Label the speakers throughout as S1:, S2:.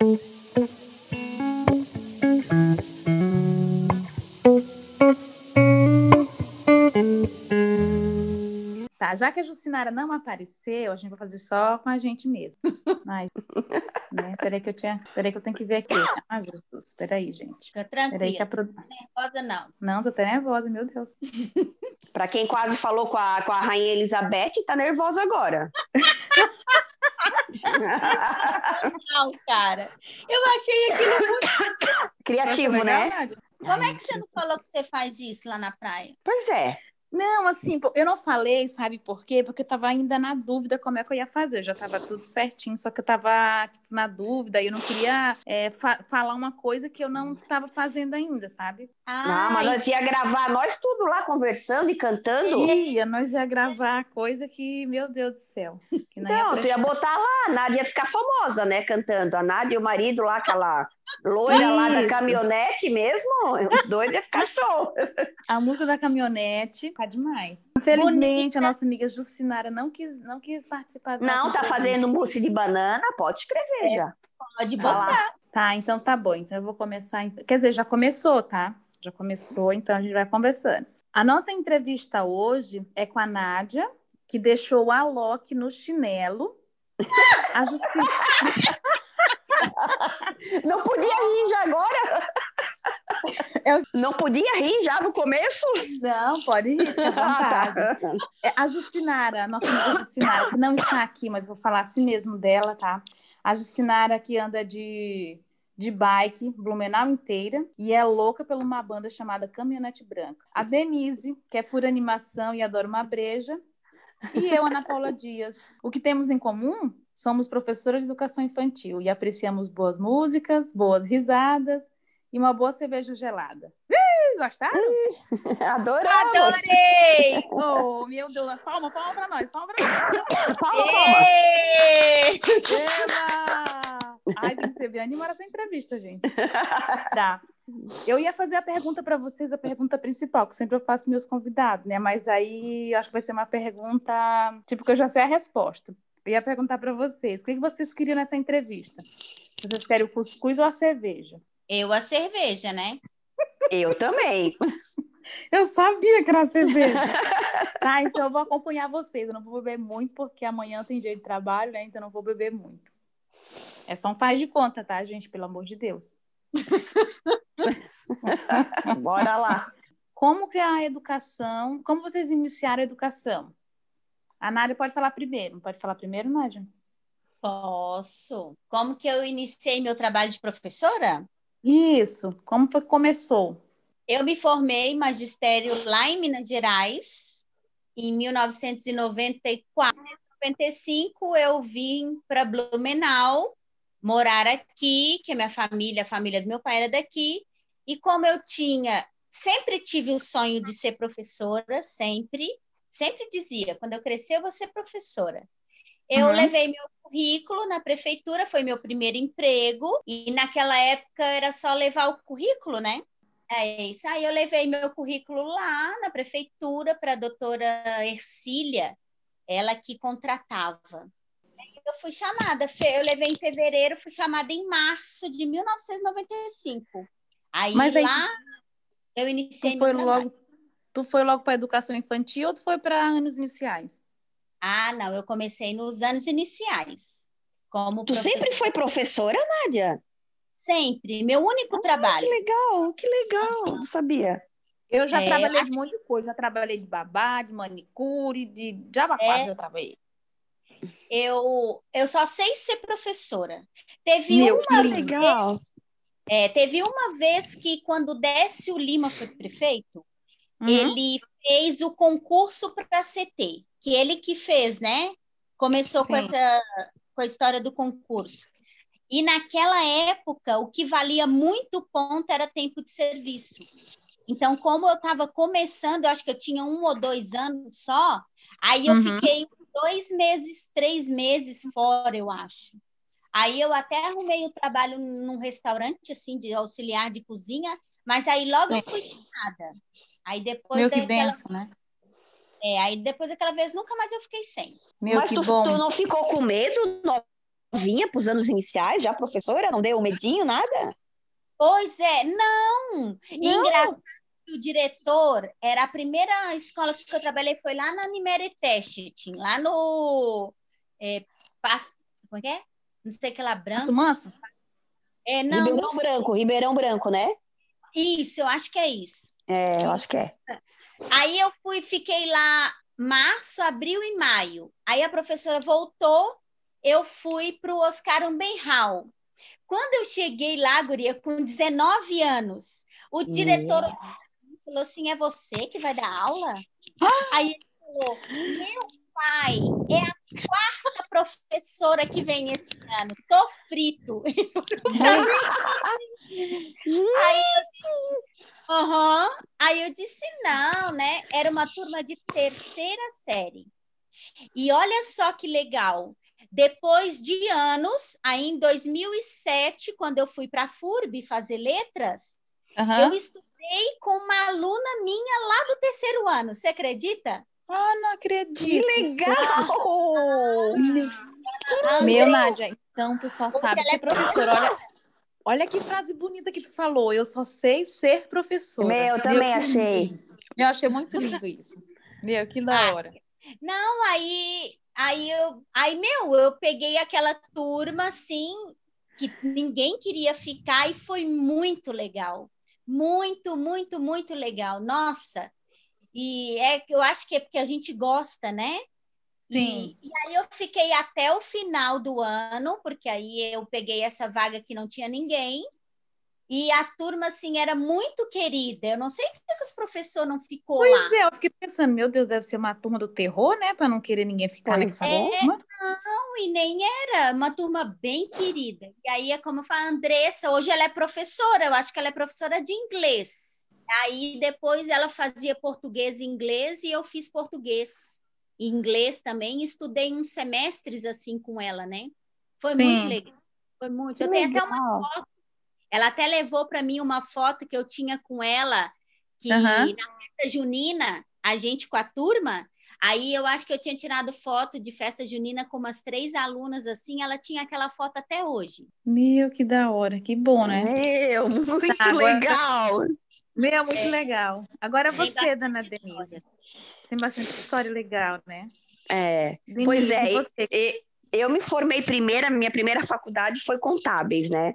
S1: Tá, já que a Jucinara não apareceu, a gente vai fazer só com a gente mesmo. Mas, né? Peraí que eu tinha. Peraí que eu tenho que ver aqui. Ah, Jesus, peraí, gente.
S2: Fica tranquila.
S1: Peraí que a pro...
S2: nervosa, não.
S1: Não, tô até nervosa, meu Deus.
S3: Para quem quase falou com a, com a Rainha Elizabeth, tá nervosa agora.
S2: Não, cara. Eu achei aquilo muito.
S3: Criativo, né?
S1: Nádia?
S2: Como é que você não falou que você faz isso lá na praia?
S3: Pois é.
S1: Não, assim, eu não falei, sabe por quê? Porque eu tava ainda na dúvida como é que eu ia fazer. Já tava tudo certinho, só que eu tava tipo, na dúvida e eu não queria é, fa- falar uma coisa que eu não tava fazendo ainda, sabe?
S3: Ah, mas nós ia gravar nós tudo lá conversando e cantando.
S1: Ia, nós ia gravar coisa que, meu Deus do céu. Que não
S3: Não, tu ia botar lá, a Nádia ia ficar famosa, né, cantando. A Nádia e o marido lá, aquela loira lá da
S1: Isso.
S3: caminhonete mesmo, os dois iam ficar show.
S1: A música da caminhonete tá demais. Infelizmente,
S2: Bonita.
S1: a nossa amiga Jucinara não quis, não quis participar da
S3: Não, tá fazendo mousse de banana, pode escrever já.
S2: Pode botar.
S1: Tá, então tá bom. Então eu vou começar. ent- Quer dizer, já começou, tá? Já começou, então a gente vai conversando. A nossa entrevista hoje é com a Nádia, que deixou o Alok no chinelo. A Juci...
S3: Não podia rir já agora?
S1: Eu-
S3: Não podia rir já no começo?
S1: Não, pode rir, fica à vontade.
S3: Ah, tá.
S1: É, A Jucinara, a nossa amiga Jucinara, que não está aqui, mas vou falar assim mesmo dela, tá? A Jucinara que anda de, de bike Blumenau inteira e é louca por uma banda chamada Caminhonete Branca. A Denise, que é por animação e adora uma breja. E eu, Ana Paula Dias. O que temos em comum? Somos professoras de educação infantil e apreciamos boas músicas, boas risadas e uma boa cerveja gelada. Ih, gostaram?
S3: Adoramos.
S2: Adorei!
S1: Oh, meu Deus, palma, palma pra nós, palma pra nós.
S3: Palma, palma.
S1: Ai, tem que ser bem animada essa entrevista, gente. Tá. Eu ia fazer a pergunta para vocês, a pergunta principal, que sempre eu faço meus convidados, né? Mas aí eu acho que vai ser uma pergunta, tipo, que eu já sei a resposta. Eu ia perguntar para vocês, o que que vocês queriam nessa entrevista? Vocês querem o cuscuz ou a cerveja?
S2: Eu a cerveja, né?
S3: Eu também.
S1: Eu sabia que era cerveja. tá, então eu vou acompanhar vocês. Eu não vou beber muito, porque amanhã tem dia de trabalho, né? Então eu não vou beber muito. É só um faz de conta, tá, gente? Pelo amor de Deus.
S3: Bora lá.
S1: Como que é a educação? Como vocês iniciaram a educação? A Nádia pode falar primeiro. Pode falar primeiro, Nádia?
S2: Posso. Como que eu iniciei meu trabalho de professora?
S1: Isso. Como foi que começou?
S2: Eu me formei em magistério lá em Minas Gerais em 1994. Em 95 eu vim para Blumenau morar aqui, que a minha família, a família do meu pai era daqui, e como eu tinha, sempre tive o sonho de ser professora, sempre, sempre dizia, quando eu crescer eu vou ser professora. Eu
S1: Uhum.
S2: levei meu currículo na prefeitura, foi meu primeiro emprego, e naquela época era só levar o currículo, né? É isso. Aí eu levei meu currículo lá na prefeitura para a doutora Ercília, ela que contratava. Eu fui chamada, eu levei em fevereiro, fui chamada em março de 1995. Aí
S1: Mas aí
S2: lá eu iniciei
S1: foi logo, tu foi logo para a educação infantil ou tu foi para anos iniciais?
S2: Ah, não, eu comecei nos anos iniciais. Como
S3: Tu sempre
S2: professora.
S3: foi professora, Nádia?
S2: Sempre, meu único
S3: Que
S2: trabalho.
S3: legal, que legal. Não sabia.
S1: Eu já
S2: É,
S1: trabalhei de um monte de coisa. Já trabalhei de babá, de manicure, de jabapá,
S2: É.
S1: já trabalhei.
S2: Eu, eu só sei ser professora. Teve
S1: Meu,
S2: uma
S1: que
S2: vez,
S3: legal.
S2: é, teve uma vez que quando Décio Lima foi prefeito,
S1: Uhum.
S2: ele fez o concurso para a CT, que ele que fez, né? Começou com
S1: Sim.
S2: essa com a história do concurso. E naquela época, o que valia muito ponto era tempo de serviço. Então, como eu estava começando, eu acho que eu tinha um ou dois anos só, aí eu
S1: Uhum.
S2: fiquei dois meses, três meses fora, eu acho. Aí eu até arrumei o trabalho num restaurante, assim, de auxiliar de cozinha, mas aí logo eu fui chamada. Aí depois
S1: Meu, que
S2: daquela,
S1: benção, né?
S2: é, aí depois daquela vez nunca mais eu fiquei sem.
S1: Meu,
S3: Mas
S1: que
S3: tu,
S1: bom.
S3: tu não ficou com medo? Não novinha para os anos iniciais, já professora? Não deu um medinho, nada?
S2: Pois é, não. não. Engraçado o diretor era a primeira escola que eu trabalhei foi lá na Nimere Testing, lá no é, Pass, como é que é? Não sei que lá branco.
S1: Manso?
S3: É, não, Ribeirão não Branco, Ribeirão Branco, né?
S2: Isso, eu acho que é isso.
S3: É, eu acho que é.
S2: Aí eu fui, fiquei lá março, abril e maio. Aí a professora voltou, eu fui para o Oscar Umbenhal. Quando eu cheguei lá, Guria, com 19 anos, o diretor yeah. falou assim: é você que vai dar aula? Ah! Aí ele falou: meu pai é a quarta professora que vem esse ano. Tô frito. Aí eu uhum. Aí eu disse, não, né? Era uma turma de terceira série. E olha só que legal. Depois de anos, aí em 2007, quando eu fui para a FURB fazer letras, uhum. eu estudei com uma aluna minha lá do terceiro ano. Você acredita?
S1: Ah, não acredito.
S3: Que legal!
S1: Meu, Nádia, então tu só sabe ser é professora. Olha, olha que frase bonita que tu falou. Eu só sei ser professora.
S3: Meu, eu também achei.
S1: Eu achei muito lindo isso. Meu, que da ah, hora.
S2: Não, aí, aí eu, aí meu, eu peguei aquela turma assim que ninguém queria ficar e foi muito legal. Muito, muito, muito legal. Nossa, e é eu acho que é porque a gente gosta, né?
S1: Sim.
S2: E, e, aí eu fiquei até o final do ano, porque aí eu peguei essa vaga que não tinha ninguém. E a turma, assim, era muito querida. Eu não sei por que os professores não ficou
S1: pois
S2: lá.
S1: Pois é, eu fiquei pensando, meu Deus, deve ser uma turma do terror, né? Para não querer ninguém ficar pois nessa é, turma.
S2: Não, e nem era. Uma turma bem querida. E aí, é como eu falo, Andressa, hoje ela é professora. Eu acho que ela é professora de inglês. Aí depois ela fazia português e inglês e eu fiz português inglês também. Estudei uns semestres assim com ela, né? Foi Sim. muito legal. Foi muito. Que eu tenho legal. até uma foto. Ela até levou para mim uma foto que eu tinha com ela, que uhum. na festa junina, a gente com a turma, Aí eu acho que eu tinha tirado foto de festa junina com umas três alunas assim, ela tinha aquela foto até hoje.
S1: Meu, que da hora, que bom, né?
S3: Meu, muito tá, legal. Agora...
S1: Meu, muito é. legal. Agora você, dona Denise. Tem bastante história legal, né?
S3: É. Pois é. E, eu me formei primeira, minha primeira faculdade foi contábeis, né?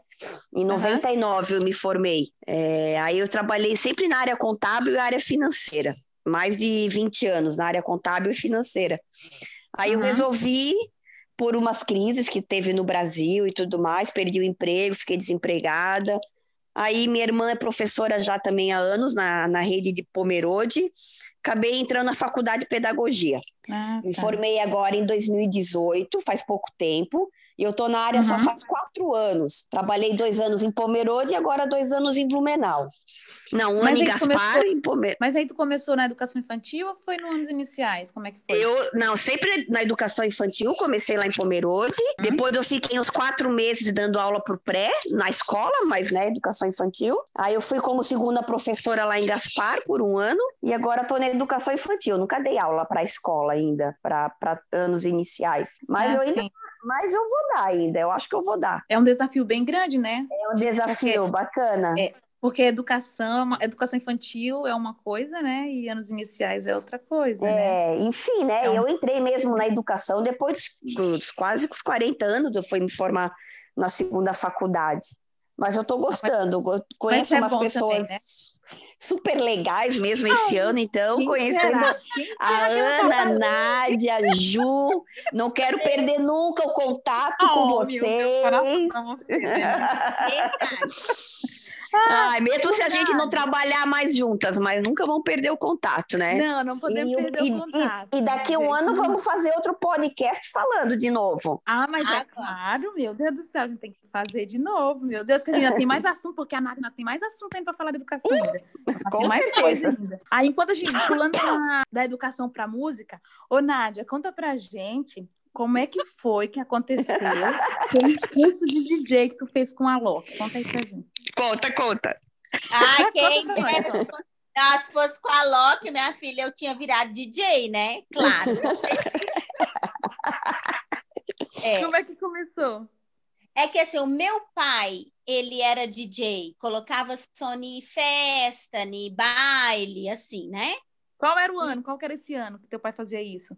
S3: Em 99 uhum. eu me formei. É, aí eu trabalhei sempre na área contábil e área financeira. Mais de 20 anos na área contábil e financeira. Aí uhum. eu resolvi, por umas crises que teve no Brasil e tudo mais, perdi o emprego, fiquei desempregada. Aí minha irmã é professora já também há anos na, na rede de Pomerode. Acabei entrando na faculdade de pedagogia. Ah, tá. Me formei agora em 2018, faz pouco tempo. E eu estou na área uhum. só faz quatro anos. Trabalhei dois anos em Pomerode e agora dois anos em Blumenau. Não, um ano em Gaspar
S1: e Pomer... Mas aí tu começou na educação infantil ou foi nos anos iniciais? Como é que foi?
S3: Eu, não, sempre na educação infantil, comecei lá em Pomerode. Uhum. Depois eu fiquei uns quatro meses dando aula pro pré, na escola, mas né, educação infantil. Aí eu fui como segunda professora lá em Gaspar por um ano. E agora estou na educação infantil. nunca dei aula para a escola ainda, para anos iniciais. Mas, ah, eu ainda, mas eu vou dar ainda, eu acho que eu vou dar.
S1: É um desafio bem grande, né?
S3: É um desafio Porque... bacana.
S1: É, porque educação, educação infantil é uma coisa, né? E anos iniciais é outra coisa.
S3: É, né? enfim, né? Então... Eu entrei mesmo na educação depois dos quase os 40 anos, eu fui me formar na segunda faculdade. Mas eu estou gostando, conheço é umas pessoas. Também, né? super legais mesmo esse ano, então, conhecendo a Ana, a Nádia, a Ju. Não quero perder nunca o contato oh, com vocês. Ai, mesmo se a gente não trabalhar mais juntas, mas nunca vão perder o contato, né?
S1: Não, não podemos e, perder e, o contato.
S3: E, e daqui a um ano vamos fazer outro podcast falando de novo.
S1: Ah, mas é claro, meu Deus do céu, a gente tem que fazer de novo, meu Deus, que ainda tem mais assunto, porque a Nádia tem mais assunto ainda para falar de educação ainda.
S3: Com mais certeza. coisa ainda.
S1: Aí, enquanto a gente pulando da, da educação para música, ô Nádia, conta pra gente como é que foi que aconteceu o curso de DJ que tu fez com a Loki? Conta aí pra gente.
S3: Conta, conta.
S2: Ah, quem ah, se fosse com a Loki, minha filha, eu tinha virado DJ, né? Claro.
S1: é. Como é que começou?
S2: É que assim, o meu pai, ele era DJ, colocava som em festa, em baile, assim, né?
S1: Qual era o ano? Qual era esse ano que teu pai fazia isso?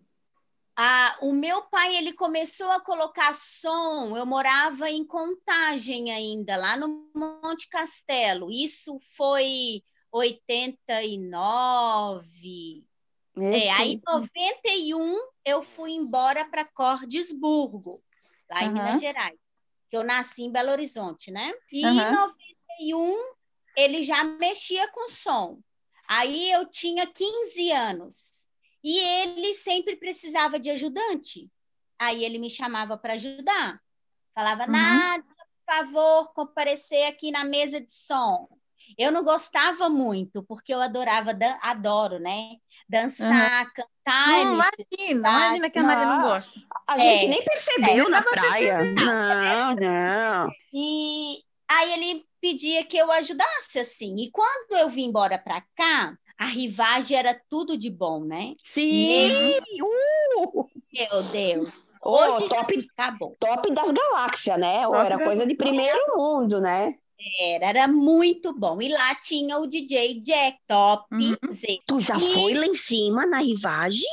S2: Ah, o meu pai ele começou a colocar som. Eu morava em Contagem ainda, lá no Monte Castelo. Isso foi 89. É, aí em 91 eu fui embora para Cordesburgo, lá em uhum. Minas Gerais. Que eu nasci em Belo Horizonte, né? E uhum. em 91 ele já mexia com som. Aí eu tinha 15 anos. E ele sempre precisava de ajudante. Aí ele me chamava para ajudar. Falava, uhum. Nádia, por favor, comparecer aqui na mesa de som. Eu não gostava muito, porque eu adorava, adoro, né? Dançar, uhum. cantar.
S1: Não, imagina, imagina que a Nádia não gosta.
S3: A gente é, nem percebeu é, na praia. Não, não.
S2: E aí ele pedia que eu ajudasse, assim. E quando eu vim embora para cá, a rivagem era tudo de bom, né?
S3: Sim! Uh!
S2: Meu Deus!
S3: Hoje oh, top, acabou. top das galáxias, né? Top era coisa de primeiro mundo, né?
S2: Era, era muito bom. E lá tinha o DJ Jack Top uhum.
S3: Z. Tu já e... foi lá em cima na rivagem?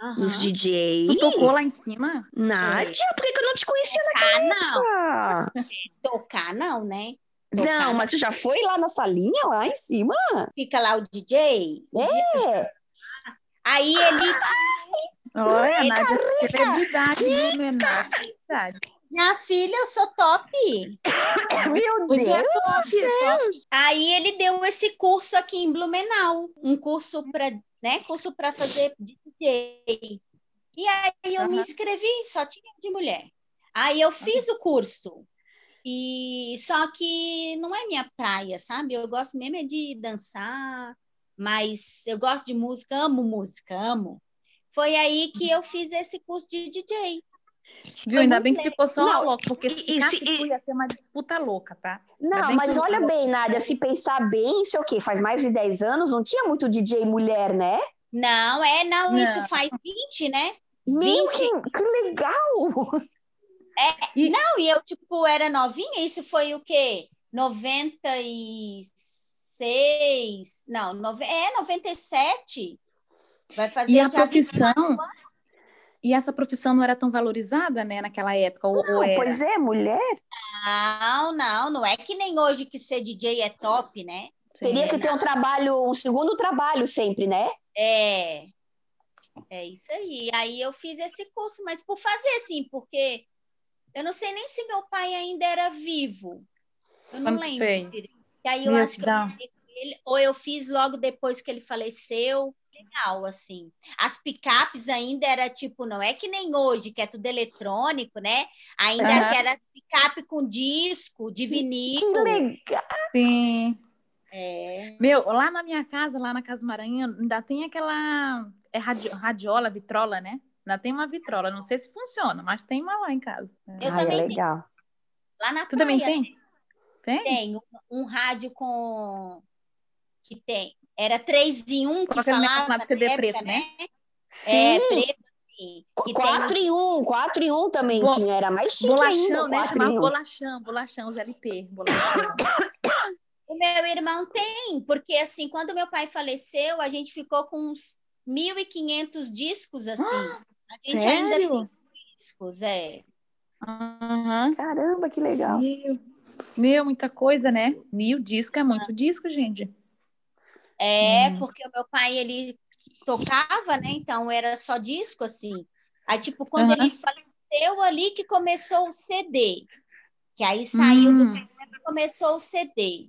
S3: Uhum. Nos DJ?
S1: Tu tocou lá em cima?
S3: Nádia, é. por que, eu não te conhecia Tocar,
S2: naquela não. Tocar não, né?
S3: Não, mas tu já foi lá na salinha, lá em cima?
S2: Fica lá o DJ?
S3: É.
S2: Aí ele.
S1: Olha, Nádia, celebridade, celebridade.
S2: Minha filha, eu sou top.
S3: Meu Deus é top, top.
S2: Aí ele deu esse curso aqui em Blumenau, um curso para, né, curso para fazer DJ. E aí eu uhum. me inscrevi, só tinha de mulher. Aí eu fiz uhum. o curso. E só que não é minha praia, sabe? Eu gosto mesmo é de dançar, mas eu gosto de música, amo música, amo. Foi aí que eu fiz esse curso de DJ.
S1: Viu? Ainda bem que ficou só não, louca, porque se isso, isso ia ser uma disputa louca, tá?
S3: Não, mas olha bem, Nádia, se pensar bem, isso é o quê? Faz mais de 10 anos, não tinha muito DJ mulher, né?
S2: Não, é, não, não. isso faz 20, né?
S3: Meu, 20. Que, que legal!
S2: É, e... Não, e eu, tipo, era novinha, isso foi o quê? 96, não, nove, é 97. Vai fazer
S1: e a profissão E essa profissão não era tão valorizada, né, naquela época? Ou,
S3: não,
S1: ou era?
S3: Pois é, mulher.
S2: Não, não, não é que nem hoje que ser DJ é top, né?
S3: Sim. Teria que ter um trabalho, um segundo trabalho sempre, né?
S2: É. É isso aí. Aí eu fiz esse curso, mas por fazer assim, porque eu não sei nem se meu pai ainda era vivo. Eu não lembro. E aí eu acho que eu ele, ou eu fiz logo depois que ele faleceu. Legal, assim. As picapes ainda era tipo, não é que nem hoje, que é tudo eletrônico, né? Ainda uhum. era as picape com disco, de vinil.
S3: Que legal!
S1: Sim. É. Meu, lá na minha casa, lá na Casa Maranhão, ainda tem aquela é radiola, vitrola, né? Ainda tem uma vitrola, não sei se funciona, mas tem uma lá em casa.
S2: Eu ah, também é legal. Tenho. Lá na
S1: tu praia, também tem?
S2: Tem? Tem um, um, rádio com que tem. Era 3 em 1 que falava
S1: na CD época, preto, né? né?
S3: Sim. É, preto. Assim, 4 tem... em 1, 4 em 1 também Bo... tinha, era mais chique bolachão, ainda.
S1: Né? Chamava bolachão, bolachão, os LP, bolachão.
S2: o meu irmão tem, porque assim, quando meu pai faleceu, a gente ficou com uns 1.500 discos assim. A gente Sério? ainda tem discos, é.
S1: Uhum.
S3: Caramba, que legal.
S1: Meu, meu, muita coisa, né? Mil disco é muito disco, gente.
S2: É, hum. porque o meu pai, ele tocava, né? Então era só disco, assim. Aí, tipo, quando uhum. ele faleceu ali que começou o CD. Que aí saiu hum. do começou o CD.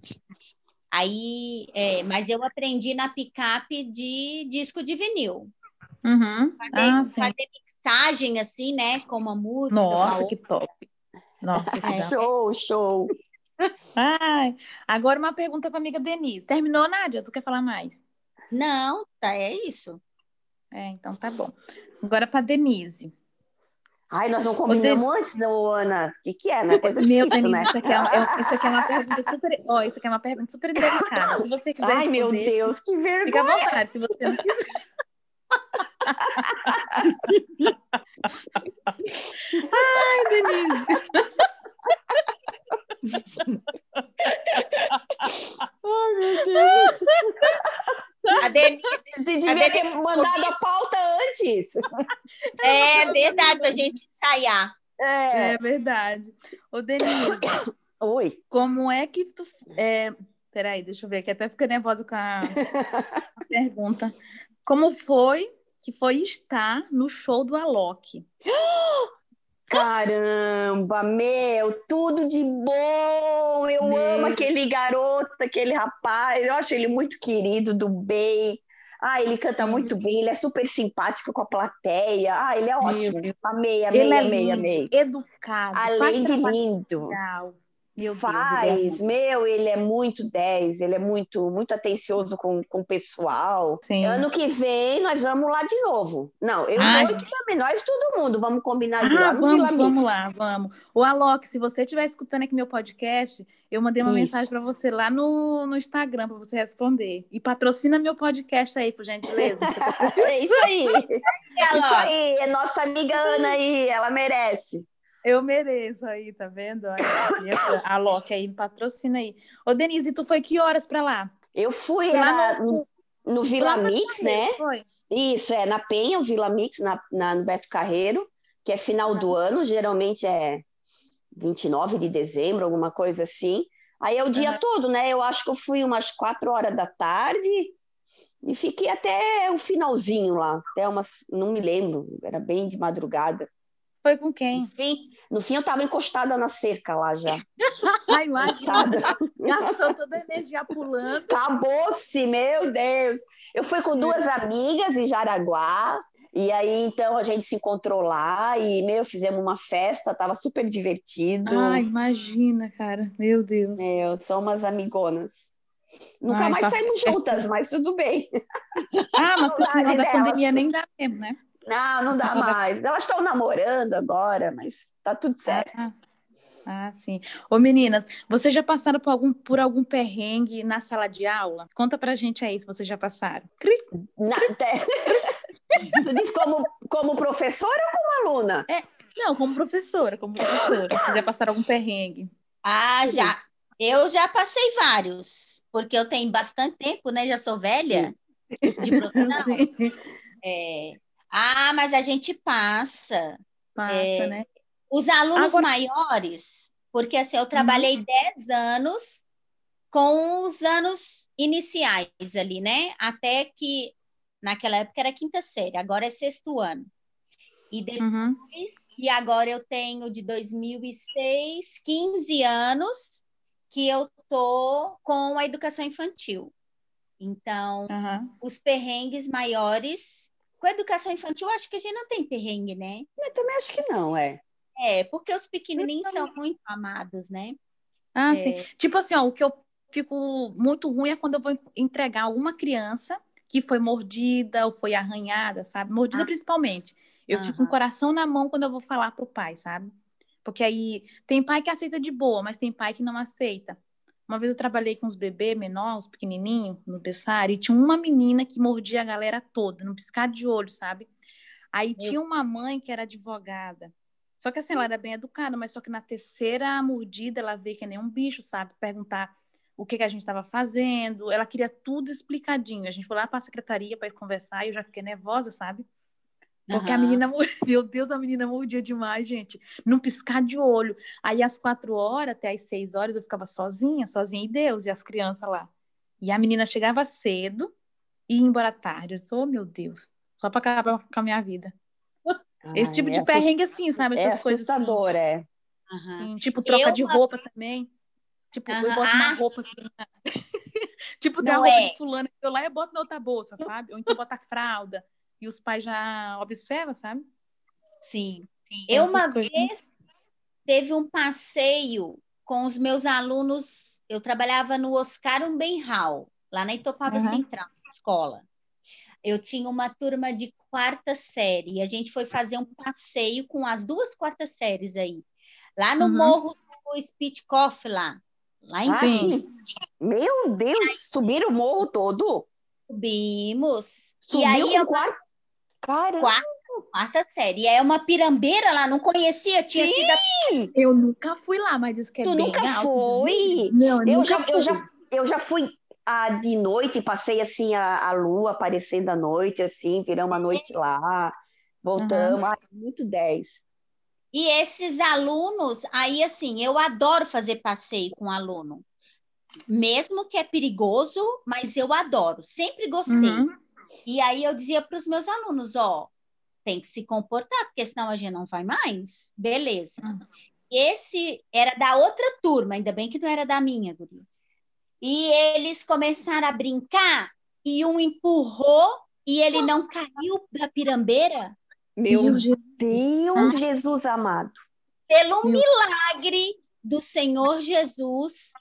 S2: Aí, é, mas eu aprendi na picape de disco de vinil.
S1: Uhum.
S2: Fazer, ah, fazer, mixagem assim, né? Com uma música.
S1: Nossa, que top. Nossa,
S3: que show, show.
S1: Ai, agora uma pergunta para amiga Denise. Terminou, Nádia? Tu quer falar mais?
S2: Não, tá, é isso.
S1: É, então tá bom. Agora para Denise.
S3: Ai, nós não combinamos Você... antes, não, Ana. O que, que é, né? Coisa meu, difícil,
S1: né? Isso aqui, é, isso aqui é uma pergunta super. Ó, oh, isso aqui é uma pergunta super delicada. Se você quiser.
S3: Ai, meu Deus, que vergonha.
S1: Fica à vontade, se você não quiser. Ai, Denise. oh, meu Deus.
S3: A Denise, tu devia a Denise ter mandado a pauta antes.
S2: É verdade, para a gente ensaiar.
S1: É. é, verdade. Ô, Denise.
S3: Oi.
S1: Como é que tu. É, peraí, deixa eu ver, que até fica nervosa com a, a pergunta. Como foi que foi estar no show do Alok?
S3: Caramba, meu, tudo de bom. Eu meu. amo aquele garoto, aquele rapaz. Eu acho ele muito querido, do bem. Ah, ele canta muito bem, ele é super simpático com a plateia. Ah, ele é ótimo. Amei, amei, ele é amei, lindo, amei.
S1: Educado.
S3: Além de lindo.
S1: Legal. Meu
S3: Faz,
S1: Deus,
S3: meu, ele é muito 10, ele é muito, muito atencioso com, com o pessoal. Sim. Ano que vem nós vamos lá de novo. Não, eu Ai. vou também, nós todo mundo, vamos combinar de ah, lá no
S1: vamos,
S3: Vila
S1: Vamos Mix. lá, vamos. O Alok, se você estiver escutando aqui meu podcast, eu mandei uma Isso. mensagem para você lá no, no Instagram para você responder. E patrocina meu podcast aí, por gentileza.
S3: é isso aí. isso aí, é nossa amiga Ana aí, ela merece.
S1: Eu mereço aí, tá vendo? a Loki aí patrocina aí. Ô, Denise, tu foi que horas para lá?
S3: Eu fui era no, no Vila Mix, né? Foi. Isso, é na Penha, o Vila Mix, na, na, no Beto Carreiro, que é final do ano, geralmente é 29 de dezembro, alguma coisa assim. Aí é o dia uhum. todo, né? Eu acho que eu fui umas quatro horas da tarde e fiquei até o finalzinho lá, até umas, não me lembro, era bem de madrugada.
S1: Foi com quem?
S3: No fim, no fim eu estava encostada na cerca lá já.
S1: Ai, imagina. Gastou toda a energia pulando.
S3: Acabou-se, meu Deus. Eu fui com duas amigas em Jaraguá. E aí, então, a gente se encontrou lá e, meu, fizemos uma festa, tava super divertido.
S1: Ah, imagina, cara. Meu Deus.
S3: Meu, somos amigonas. Nunca Ai, mais tá saímos certo. juntas, mas tudo bem.
S1: Ah, mas com o da pandemia nem dá tempo, né?
S3: Não, não dá mais. Elas estão namorando agora, mas tá tudo certo.
S1: Ah, ah, sim. Ô, meninas, vocês já passaram por algum, por algum perrengue na sala de aula? Conta pra gente aí se vocês já passaram. Cris.
S3: Nada. tu diz como, como professora ou como aluna?
S1: É, não, como professora, como professora. Vocês já passaram algum perrengue?
S2: Ah, já. Eu já passei vários, porque eu tenho bastante tempo, né? Já sou velha de profissão. É, ah, mas a gente passa.
S1: Passa, é, né?
S2: Os alunos Agora... maiores, porque assim, eu trabalhei hum. 10 anos com os anos iniciais ali, né? Até que naquela época era quinta série, agora é sexto ano. E uhum. depois, uhum. e agora eu tenho de 2006, 15 anos que eu tô com a educação infantil. Então, uhum. os perrengues maiores com a educação infantil, acho que a gente não tem perrengue, né?
S3: Eu também acho que não, é.
S2: É, porque os pequenininhos são muito amados, né?
S1: Ah, é... sim. Tipo assim, ó, o que eu fico muito ruim é quando eu vou entregar alguma criança que foi mordida ou foi arranhada, sabe? Mordida ah, principalmente. Eu uh -huh. fico com o coração na mão quando eu vou falar pro pai, sabe? Porque aí tem pai que aceita de boa, mas tem pai que não aceita. Uma vez eu trabalhei com os bebês menores, pequenininhos, no berçário, e tinha uma menina que mordia a galera toda, no piscar de olho, sabe? Aí tinha uma mãe que era advogada. Só que assim, ela era bem educada, mas só que na terceira mordida ela veio que nem um bicho, sabe? Perguntar o que, que a gente estava fazendo. Ela queria tudo explicadinho. A gente foi lá para a secretaria para conversar e eu já fiquei nervosa, sabe? Porque uhum. a menina, meu Deus, a menina mordia demais, gente. Num piscar de olho. Aí às quatro horas até às seis horas eu ficava sozinha, sozinha e Deus, e as crianças lá. E a menina chegava cedo e ia embora tarde. Eu disse, oh, meu Deus, só para acabar com a minha vida. Esse tipo é de perrengue assim, sabe?
S3: Essas é coisas assustador,
S1: assim.
S3: é.
S1: Uhum. tipo, troca eu... de roupa também. Tipo, uhum. eu boto uma ah. roupa aqui. tipo, tem a roupa é. de fulano, eu lá eu boto na outra bolsa, sabe? Ou então boto a fralda e os pais já observam, sabe?
S2: Sim. Sim. Eu uma coisas... vez teve um passeio com os meus alunos, eu trabalhava no Oscar Umbenhal, lá na Itopava uhum. Central, escola. Eu tinha uma turma de quarta série, e a gente foi fazer um passeio com as duas quartas séries aí, lá no uhum. morro do Spitkoff, lá, lá em
S3: ah. Meu Deus, subiram o morro todo?
S2: Subimos.
S3: Subiu e aí, eu... quarto?
S2: Caramba! Quarta, quarta série. É uma pirambeira lá, não conhecia, tinha Sim!
S1: sido. Eu nunca fui lá, mas diz que é
S3: tu
S1: bem
S3: nunca alto. foi? Não, eu, eu, já, fui. eu já eu já fui a de noite, passei assim a, a lua aparecendo à noite, assim, viramos a noite lá, voltamos, uhum. ai, muito 10.
S2: E esses alunos, aí assim, eu adoro fazer passeio com aluno. Mesmo que é perigoso, mas eu adoro, sempre gostei. Uhum. E aí eu dizia para os meus alunos, ó, tem que se comportar, porque senão a gente não vai mais. Beleza. Uhum. Esse era da outra turma, ainda bem que não era da minha, guria. E eles começaram a brincar e um empurrou e ele não caiu da pirambeira.
S3: Meu, Meu Deus, Jesus amado.
S2: Pelo Meu... milagre do Senhor Jesus,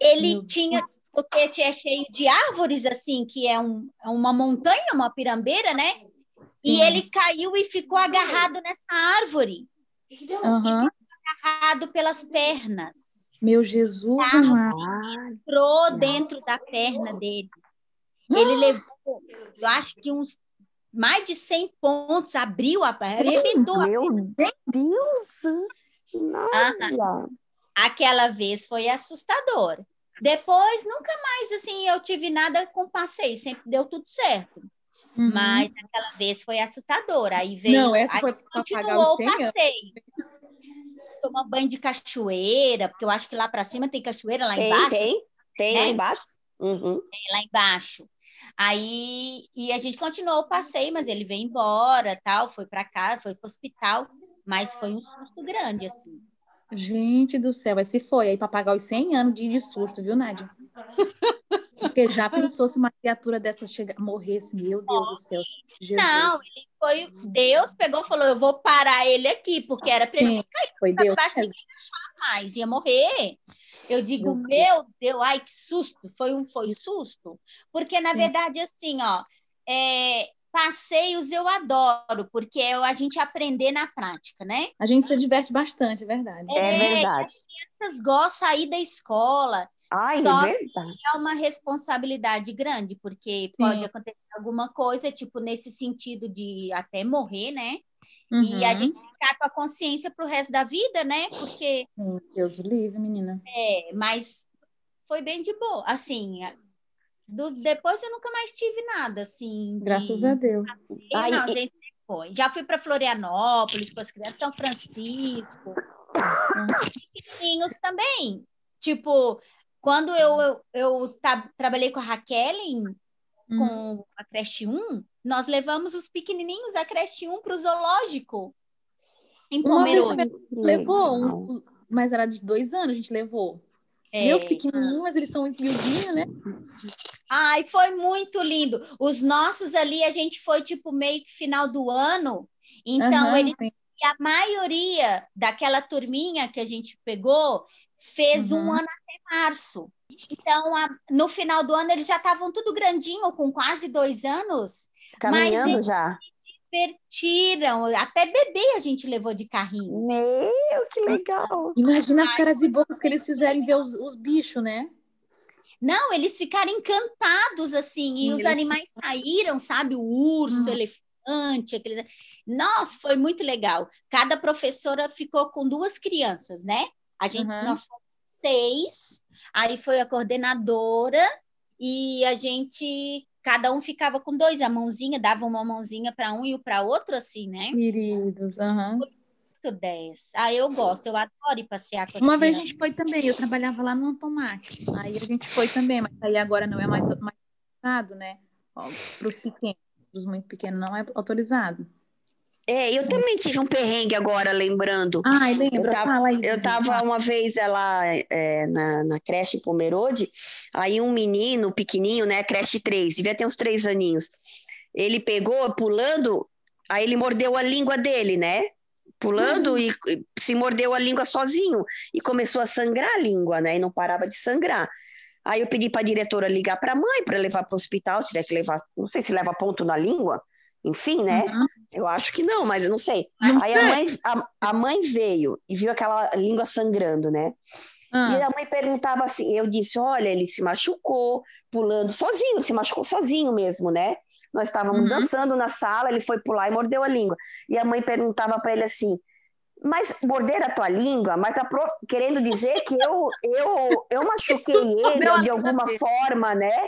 S2: ele Meu tinha, porque é cheio de árvores, assim, que é um, é uma montanha, uma pirambeira, né? E Sim. ele caiu e ficou agarrado nessa árvore. Uhum. agarrado pelas pernas.
S1: Meu Jesus
S2: tá? amado. Entrou dentro da perna dele. Ele levou, eu acho que uns mais de 100 pontos, abriu a arrebentou.
S3: Meu Deus!
S2: Nádia. Aquela vez foi assustador. Depois, nunca mais, assim, eu tive nada com passeio, sempre deu tudo certo. Uhum. Mas aquela vez foi assustador. Aí veio.
S1: Não, essa foi continuou o passeio.
S2: Tomar banho de cachoeira, porque eu acho que lá para cima tem cachoeira lá
S3: tem,
S2: embaixo.
S3: Tem, tem, né? lá embaixo. Uhum.
S2: Tem lá embaixo. Aí e a gente continuou o passeio, mas ele veio embora, tal, foi para casa, foi para o hospital, mas foi um susto grande assim.
S1: Gente do céu, aí se foi aí para pagar os 100 anos de, de susto, viu, Nádia? Porque já pensou se uma criatura dessa chega, morresse, meu Deus do céu.
S2: Jesus. Não, ele foi. Deus pegou e falou: Eu vou parar ele aqui, porque era para ele cair.
S1: Foi Deus.
S2: Mesmo. mais, ia morrer. Eu digo, meu, meu Deus, ai, que susto! Foi um foi susto. Porque, na verdade, assim, ó, é, passeios eu adoro, porque é a gente aprender na prática, né?
S1: A gente se diverte bastante, é verdade.
S3: É, é verdade. As
S2: crianças gostam de sair da escola.
S3: Ai,
S2: Só
S3: é
S2: verdade. é uma responsabilidade grande, porque Sim. pode acontecer alguma coisa, tipo, nesse sentido de até morrer, né? Uhum. E a uhum. gente ficar com a consciência para o resto da vida, né? Porque.
S1: Deus o livre, menina.
S2: É, mas foi bem de boa. Assim, do, depois eu nunca mais tive nada, assim.
S1: De... Graças a Deus.
S2: Ai, não, e... gente, foi. Já fui para Florianópolis com as crianças, São Francisco. Pequenininhos também. Tipo, quando eu, eu, eu trabalhei com a Raquel em, uhum. com a creche 1, nós levamos os pequenininhos da creche 1 para o zoológico.
S1: Em Pomerode. Levou, um, mas era de dois anos, a gente levou. É. Meus pequenininhos, mas eles são muito miudinhos, né?
S2: Ai, foi muito lindo. Os nossos ali, a gente foi tipo meio que final do ano. Então, uhum, eles. A maioria daquela turminha que a gente pegou fez uhum. um ano até março. Então, a, no final do ano, eles já estavam tudo grandinho, com quase dois anos.
S3: Caminhando mas já.
S2: Divertiram. Até bebê a gente levou de carrinho.
S3: Meu, que legal.
S1: Imagina as caras e bocas que eles fizeram ver os, os bichos, né?
S2: Não, eles ficaram encantados, assim, e os animais saíram, sabe? O urso, hum. o elefante, aqueles... Nossa, foi muito legal. Cada professora ficou com duas crianças, né? A gente, uhum. nós fomos seis, aí foi a coordenadora, e a gente cada um ficava com dois, a mãozinha, dava uma mãozinha para um e para outro, assim, né?
S1: Queridos, aham. Uhum.
S2: Muito 10. Ah, eu gosto, eu adoro ir passear com
S1: Uma vez a gente foi também, eu trabalhava lá no Antomac, aí a gente foi também, mas aí agora não é mais, mais autorizado, né? Para os pequenos, para os muito pequenos não é autorizado.
S3: É, eu também tive um perrengue agora, lembrando.
S1: Ai, lembra,
S3: eu tava,
S1: fala aí.
S3: Eu tava uma vez lá é, na, na creche em Pomerode, aí um menino pequenininho, né, creche 3, devia ter uns três aninhos, ele pegou, pulando, aí ele mordeu a língua dele, né? Pulando uhum. e se mordeu a língua sozinho e começou a sangrar a língua, né? E não parava de sangrar. Aí eu pedi para a diretora ligar para a mãe para levar para o hospital, se tiver que levar, não sei se leva ponto na língua, enfim, né? Uhum. Eu acho que não, mas eu não sei. Não Aí sei. A, mãe, a, a, mãe veio e viu aquela língua sangrando, né? Uhum. E a mãe perguntava assim, eu disse, olha, ele se machucou pulando sozinho, se machucou sozinho mesmo, né? Nós estávamos uhum. dançando na sala, ele foi pular e mordeu a língua. E a mãe perguntava para ele assim, mas morder a tua língua, mas tá pro... querendo dizer que eu, eu, eu machuquei ele de alguma forma, né?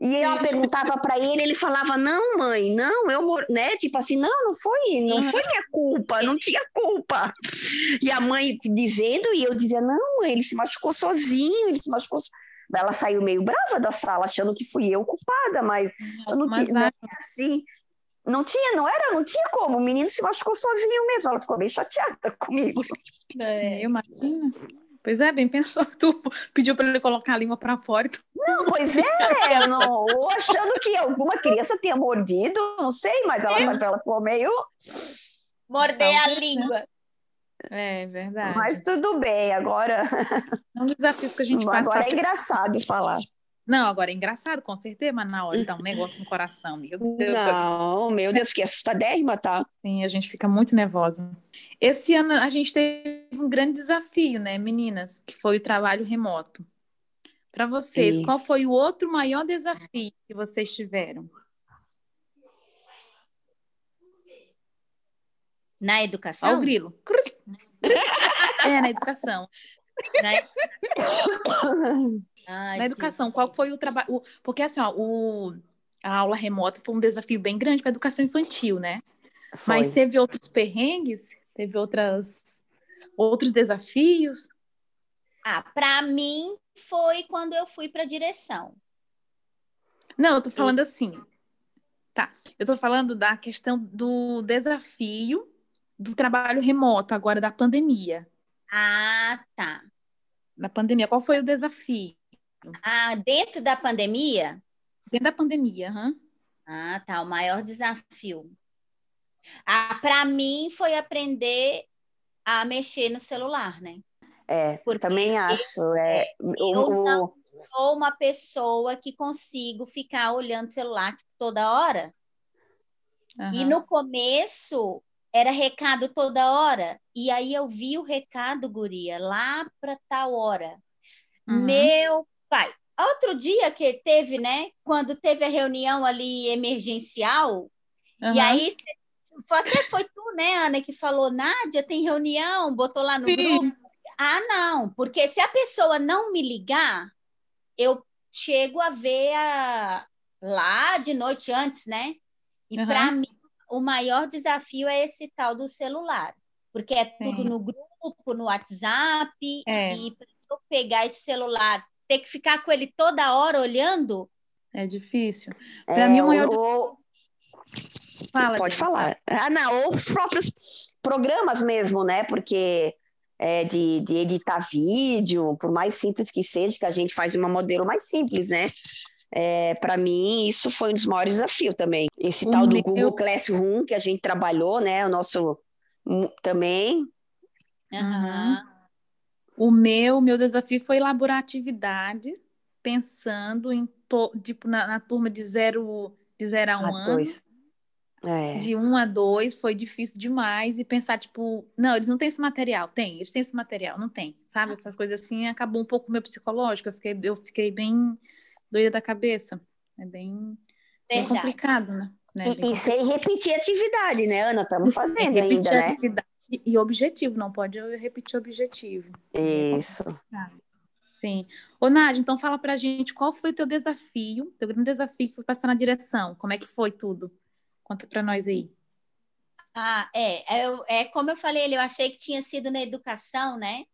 S3: E ela perguntava para ele, ele falava: "Não, mãe, não, eu, né? Tipo assim, não, não foi, não foi minha culpa, não tinha culpa". E a mãe dizendo e eu dizia: "Não, mãe, ele se machucou sozinho, ele se machucou". Ela saiu meio brava da sala, achando que fui eu culpada, mas eu não tinha não, assim. Não tinha, não era, não tinha como. O menino se machucou sozinho mesmo. Ela ficou bem chateada comigo.
S1: É, eu imagino. Pois é, bem pensou. Tu pediu para ele colocar a língua para fora. Tu...
S3: Não, pois é, não, ou achando que alguma criança tenha mordido, não sei, mas ela, é. ela ficou meio.
S2: Morder a língua.
S1: É verdade.
S3: Mas tudo bem, agora.
S1: É um desafio que a gente
S3: faz. Agora é engraçado falar.
S1: Não, agora é engraçado, com certeza, mas na hora dá um negócio no coração. Meu Deus,
S3: não, meu Deus, que assustadérrima, tá?
S1: Sim, a gente fica muito nervosa. Esse ano a gente teve um grande desafio, né, meninas, que foi o trabalho remoto. Para vocês, Isso. qual foi o outro maior desafio que vocês tiveram?
S2: Na educação?
S1: Ó, o grilo. é, na educação. Na, Ai, na educação, qual foi o trabalho? Porque assim, ó, o... a aula remota foi um desafio bem grande para a educação infantil, né? Foi. Mas teve outros perrengues Teve outras, outros desafios?
S2: Ah, para mim foi quando eu fui para direção.
S1: Não, eu tô falando assim. Tá, eu tô falando da questão do desafio do trabalho remoto, agora da pandemia.
S2: Ah, tá.
S1: Na pandemia, qual foi o desafio?
S2: Ah, dentro da pandemia?
S1: Dentro da pandemia, uhum.
S2: Ah, tá. O maior desafio. Ah, para mim foi aprender a mexer no celular, né?
S3: É, Porque também acho. É,
S2: eu o, não sou uma pessoa que consigo ficar olhando o celular tipo, toda hora. Uhum. E no começo era recado toda hora. E aí eu vi o recado, guria, lá para tal hora. Uhum. Meu pai. Outro dia que teve, né? Quando teve a reunião ali emergencial, uhum. e aí até foi tu, né, Ana, que falou, Nádia, tem reunião, botou lá no Sim. grupo. Ah, não, porque se a pessoa não me ligar, eu chego a ver a... lá de noite antes, né? E uhum. para mim, o maior desafio é esse tal do celular, porque é tudo Sim. no grupo, no WhatsApp, é. e para eu pegar esse celular, ter que ficar com ele toda hora olhando.
S1: É difícil. Para é, mim, o maior. O...
S3: Fala, Pode gente. falar. Ah, não, ou os próprios programas mesmo, né? Porque é, de, de editar vídeo, por mais simples que seja, que a gente faz uma modelo mais simples, né? É, para mim, isso foi um dos maiores desafios também. Esse tal do meu... Google Classroom que a gente trabalhou, né? O nosso também.
S1: Uhum. O meu, meu desafio foi elaborar atividades pensando em to, tipo, na, na turma de zero, de zero a um a ano. Dois. É. De um a dois foi difícil demais e pensar, tipo, não, eles não têm esse material. Tem, eles têm esse material, não tem. Sabe? Essas coisas assim acabou um pouco o meu psicológico. Eu fiquei, eu fiquei bem doida da cabeça. É bem, bem complicado, né? né?
S3: E, e, sem repetir atividade, né, Ana? Estamos fazendo ainda, né? Atividade
S1: e objetivo, não pode repetir objetivo.
S3: Isso.
S1: Sim. Ô, Nádia, então fala pra gente qual foi o teu desafio, teu grande desafio que foi passar na direção. Como é que foi tudo? Conta para nós aí.
S2: Ah, é, é, é como eu falei, eu achei que tinha sido na educação, né?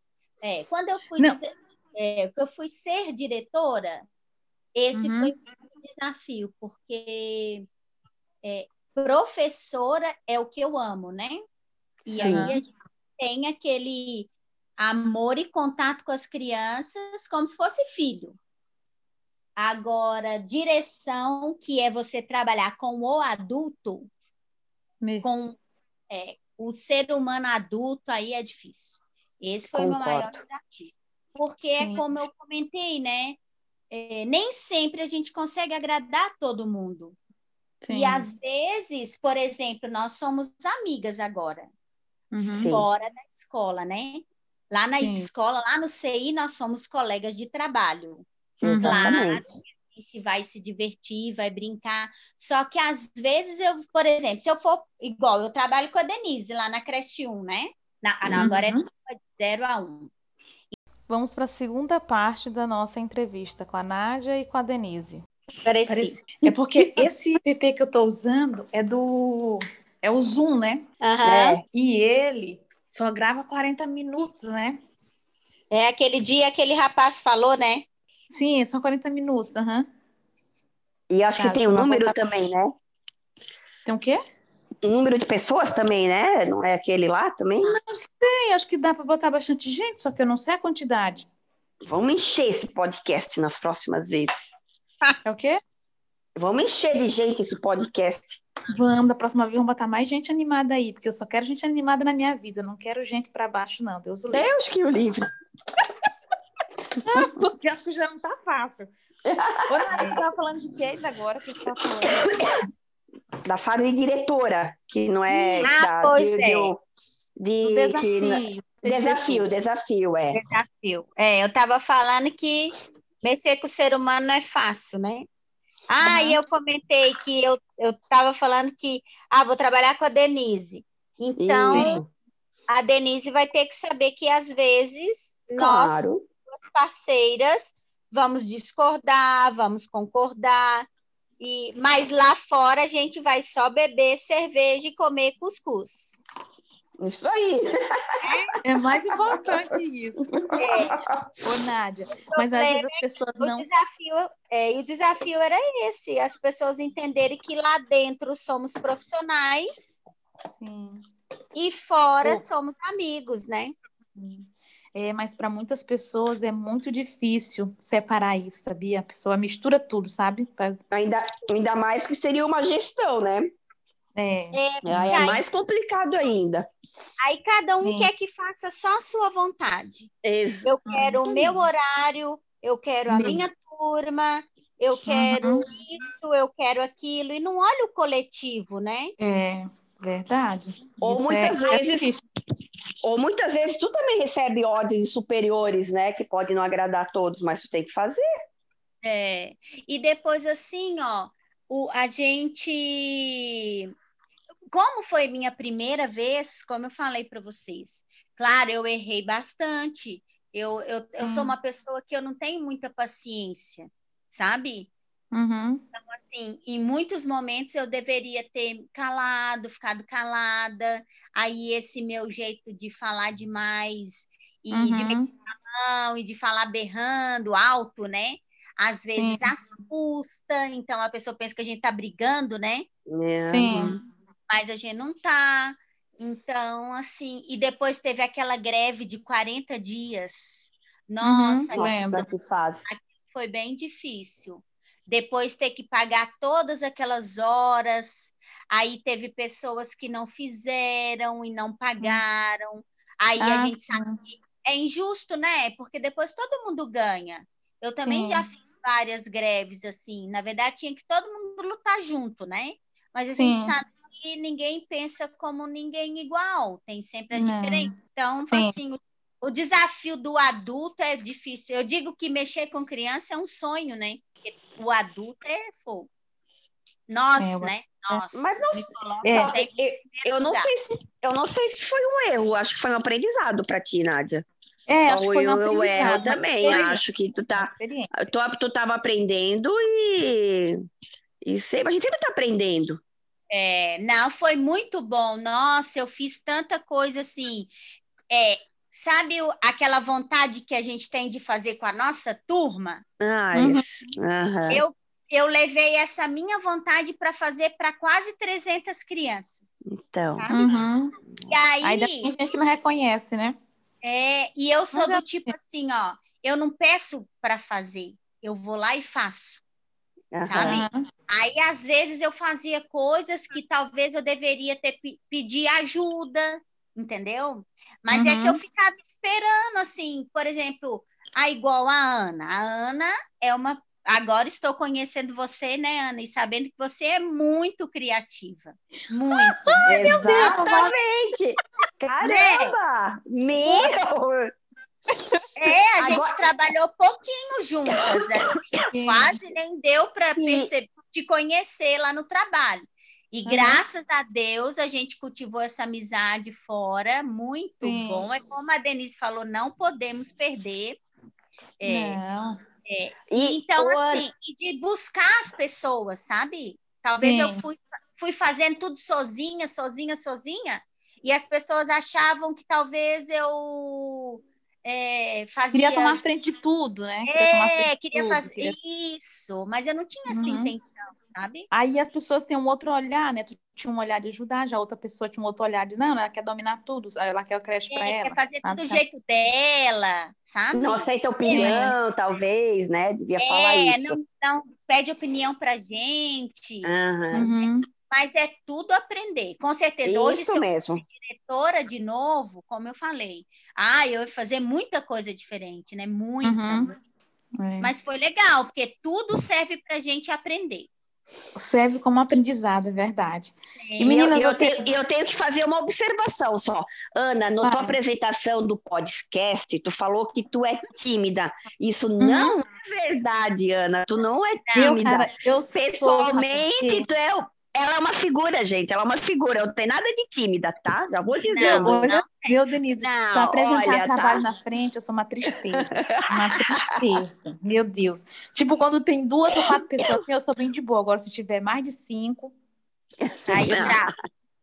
S2: É, quando eu fui, dizer, é, eu fui ser diretora, esse uhum. foi um desafio, porque é, professora é o que eu amo, né? E Sim. aí a gente tem aquele amor e contato com as crianças como se fosse filho. Agora, direção, que é você trabalhar com o adulto, Me... com é, o ser humano adulto, aí é difícil. Esse foi Concordo. o meu maior desafio. Porque é Sim. é como eu comentei, né? É, nem sempre a gente consegue agradar todo mundo. Sim. E às vezes, por exemplo, nós somos amigas agora, uhum. fora da escola, né? Lá na Sim. escola, lá no CI, nós somos colegas de trabalho. Exatamente. Claro, a gente vai se divertir, vai brincar. Só que às vezes eu, por exemplo, se eu for igual, eu trabalho com a Denise lá na creche 1, né? Não, não agora é uhum. de 0 a 1. Um.
S1: Vamos para a segunda parte da nossa entrevista com a Nádia e com a Denise.
S2: Pareci.
S1: É porque esse PP que eu estou usando é do. É o Zoom, né?
S2: Uhum. É.
S1: E ele só grava 40 minutos, né?
S2: É aquele dia aquele rapaz falou, né?
S1: Sim, são 40 minutos, aham. Uhum.
S3: E acho tá, que tem um número voltar... também, né?
S1: Tem o quê?
S3: Um número de pessoas também, né? Não é aquele lá também?
S1: Não sei, acho que dá para botar bastante gente, só que eu não sei a quantidade.
S3: Vamos encher esse podcast nas próximas vezes.
S1: É o quê?
S3: Vamos encher de gente esse podcast.
S1: Vamos, da próxima vez vamos botar mais gente animada aí, porque eu só quero gente animada na minha vida, eu não quero gente para baixo, não. Deus o livre.
S3: Deus que o livre.
S1: porque acho que já não tá fácil. Ô, Nara, você tava falando de que agora que você tá falando?
S3: Da fase de diretora, que não é.
S2: Ah,
S3: da,
S2: pois de,
S3: é. De, de, desafio. Que, desafio, desafio, é.
S2: Desafio. É, eu tava falando que mexer com o ser humano não é fácil, né? Ah, uhum. e eu comentei que eu, eu tava falando que, ah, vou trabalhar com a Denise. Então, Isso. a Denise vai ter que saber que, às vezes, claro. nós, parceiras, vamos discordar, vamos concordar, e mas lá fora a gente vai só beber cerveja e comer cuscuz.
S3: Isso aí.
S1: É mais importante isso. É. Ô, Nádia, mas às vezes as pessoas não.
S2: O desafio, é, e o desafio era esse: as pessoas entenderem que lá dentro somos profissionais.
S1: Sim.
S2: E fora somos amigos, né?
S1: Sim. É, mas para muitas pessoas é muito difícil separar isso, sabia? A pessoa mistura tudo, sabe? Pra...
S3: Ainda, ainda mais que seria uma gestão, né?
S1: É.
S3: é aí é mais complicado ainda.
S2: Aí cada um Sim. quer que faça só a sua vontade.
S3: Exato.
S2: Eu quero o meu horário, eu quero a Sim. minha turma, eu quero uhum. isso, eu quero aquilo, e não olha o coletivo, né?
S1: É, verdade.
S3: Ou isso é muitas é vezes. Ou muitas vezes tu também recebe ordens superiores, né? Que pode não agradar a todos, mas tu tem que fazer.
S2: É. E depois, assim, ó, o, a gente. Como foi minha primeira vez, como eu falei para vocês, claro, eu errei bastante. Eu, eu, eu hum. sou uma pessoa que eu não tenho muita paciência, sabe?
S1: Uhum.
S2: Então, assim, em muitos momentos eu deveria ter calado, ficado calada. Aí esse meu jeito de falar demais e uhum. de meter a mão e de falar berrando alto, né? Às vezes Sim. assusta, então a pessoa pensa que a gente tá brigando, né?
S3: É.
S1: Sim.
S2: Mas a gente não tá. Então, assim, e depois teve aquela greve de 40 dias. Nossa,
S1: uhum, lembra
S3: que faz.
S2: Foi bem difícil depois ter que pagar todas aquelas horas. Aí teve pessoas que não fizeram e não pagaram. Aí ah, a gente sim. sabe que é injusto, né? Porque depois todo mundo ganha. Eu também sim. já fiz várias greves assim. Na verdade, tinha que todo mundo lutar junto, né? Mas a sim. gente sabe que ninguém pensa como ninguém igual. Tem sempre a diferença. Então, assim, o, o desafio do adulto é difícil. Eu digo que mexer com criança é um sonho, né? O adulto é fogo. Nós, é, né? Nós.
S3: Mas não, é, eu, eu não sei se eu não sei se foi um erro, acho que foi um aprendizado para ti, Nádia.
S1: É, acho que foi um
S3: eu erro também, acho que tu tá tu, tu tava aprendendo e e sempre, a gente sempre tá aprendendo.
S2: É, não, foi muito bom. Nossa, eu fiz tanta coisa assim. É, Sabe aquela vontade que a gente tem de fazer com a nossa turma?
S3: Ah, uhum. uhum.
S2: Eu, eu levei essa minha vontade para fazer para quase 300 crianças.
S3: Então.
S1: Uhum.
S2: E aí.
S1: Ainda tem gente que não reconhece, né?
S2: É, e eu sou Mas do tipo assim, ó, eu não peço para fazer, eu vou lá e faço. Uhum. Sabe? Aí, às vezes, eu fazia coisas que talvez eu deveria ter pedir ajuda, entendeu? Mas uhum. é que eu uhum. ficava esperando, assim, por exemplo, a igual a Ana. A Ana é uma. Agora estou conhecendo você, né, Ana, e sabendo que você é muito criativa. Muito.
S3: Exatamente! Caramba! Meu!
S2: É, a gente Agora... trabalhou pouquinho juntas, assim, quase nem deu para perceber, te conhecer lá no trabalho. E uhum. graças a Deus a gente cultivou essa amizade fora, muito Sim. bom. É como a Denise falou, não podemos perder. É, não. É, e, então, assim, e de buscar as pessoas, sabe? Talvez Sim. eu fui, fui fazendo tudo sozinha, sozinha, sozinha, e as pessoas achavam que talvez eu é, fazia...
S1: Queria tomar frente de tudo, né?
S2: Queria é, queria tudo, fazer queria... isso, mas eu não tinha essa uhum. intenção, sabe?
S1: Aí as pessoas têm um outro olhar, né? Tu tinha um olhar de ajudar, já outra pessoa tinha um outro olhar de, não, ela quer dominar tudo, ela quer o creche é, para ela.
S2: Quer fazer tudo do jeito dela, sabe?
S3: Não aceita opinião, é. talvez, né? Devia é, falar isso.
S2: Não, não pede opinião pra gente.
S3: Uhum.
S2: Mas é tudo aprender, com certeza.
S3: Isso
S2: Hoje, se
S3: mesmo.
S2: eu diretora de novo, como eu falei, ah, eu ia fazer muita coisa diferente, né? Muita. Uhum. É. Mas foi legal, porque tudo serve para a gente aprender.
S1: Serve como aprendizado, é verdade.
S3: É. E meninas, eu, eu, tenho, eu, tenho, que fazer uma observação só. Ana, na ah. tua apresentação do podcast, tu falou que tu é tímida. Isso uhum. não é verdade, Ana. Tu não é tímida. Eu, cara, eu Pessoalmente, sou, tu é ela é uma figura, gente. Ela é uma figura. Eu não tenho nada de tímida, tá? Já vou dizendo.
S1: Não, olha, meu, Denise, não, pra apresentar olha, trabalho tá? na frente, eu sou uma tristeza. Uma tristeza. meu Deus. Tipo, quando tem duas ou quatro pessoas, assim, eu sou bem de boa. Agora, se tiver mais de cinco.
S2: Aí trava.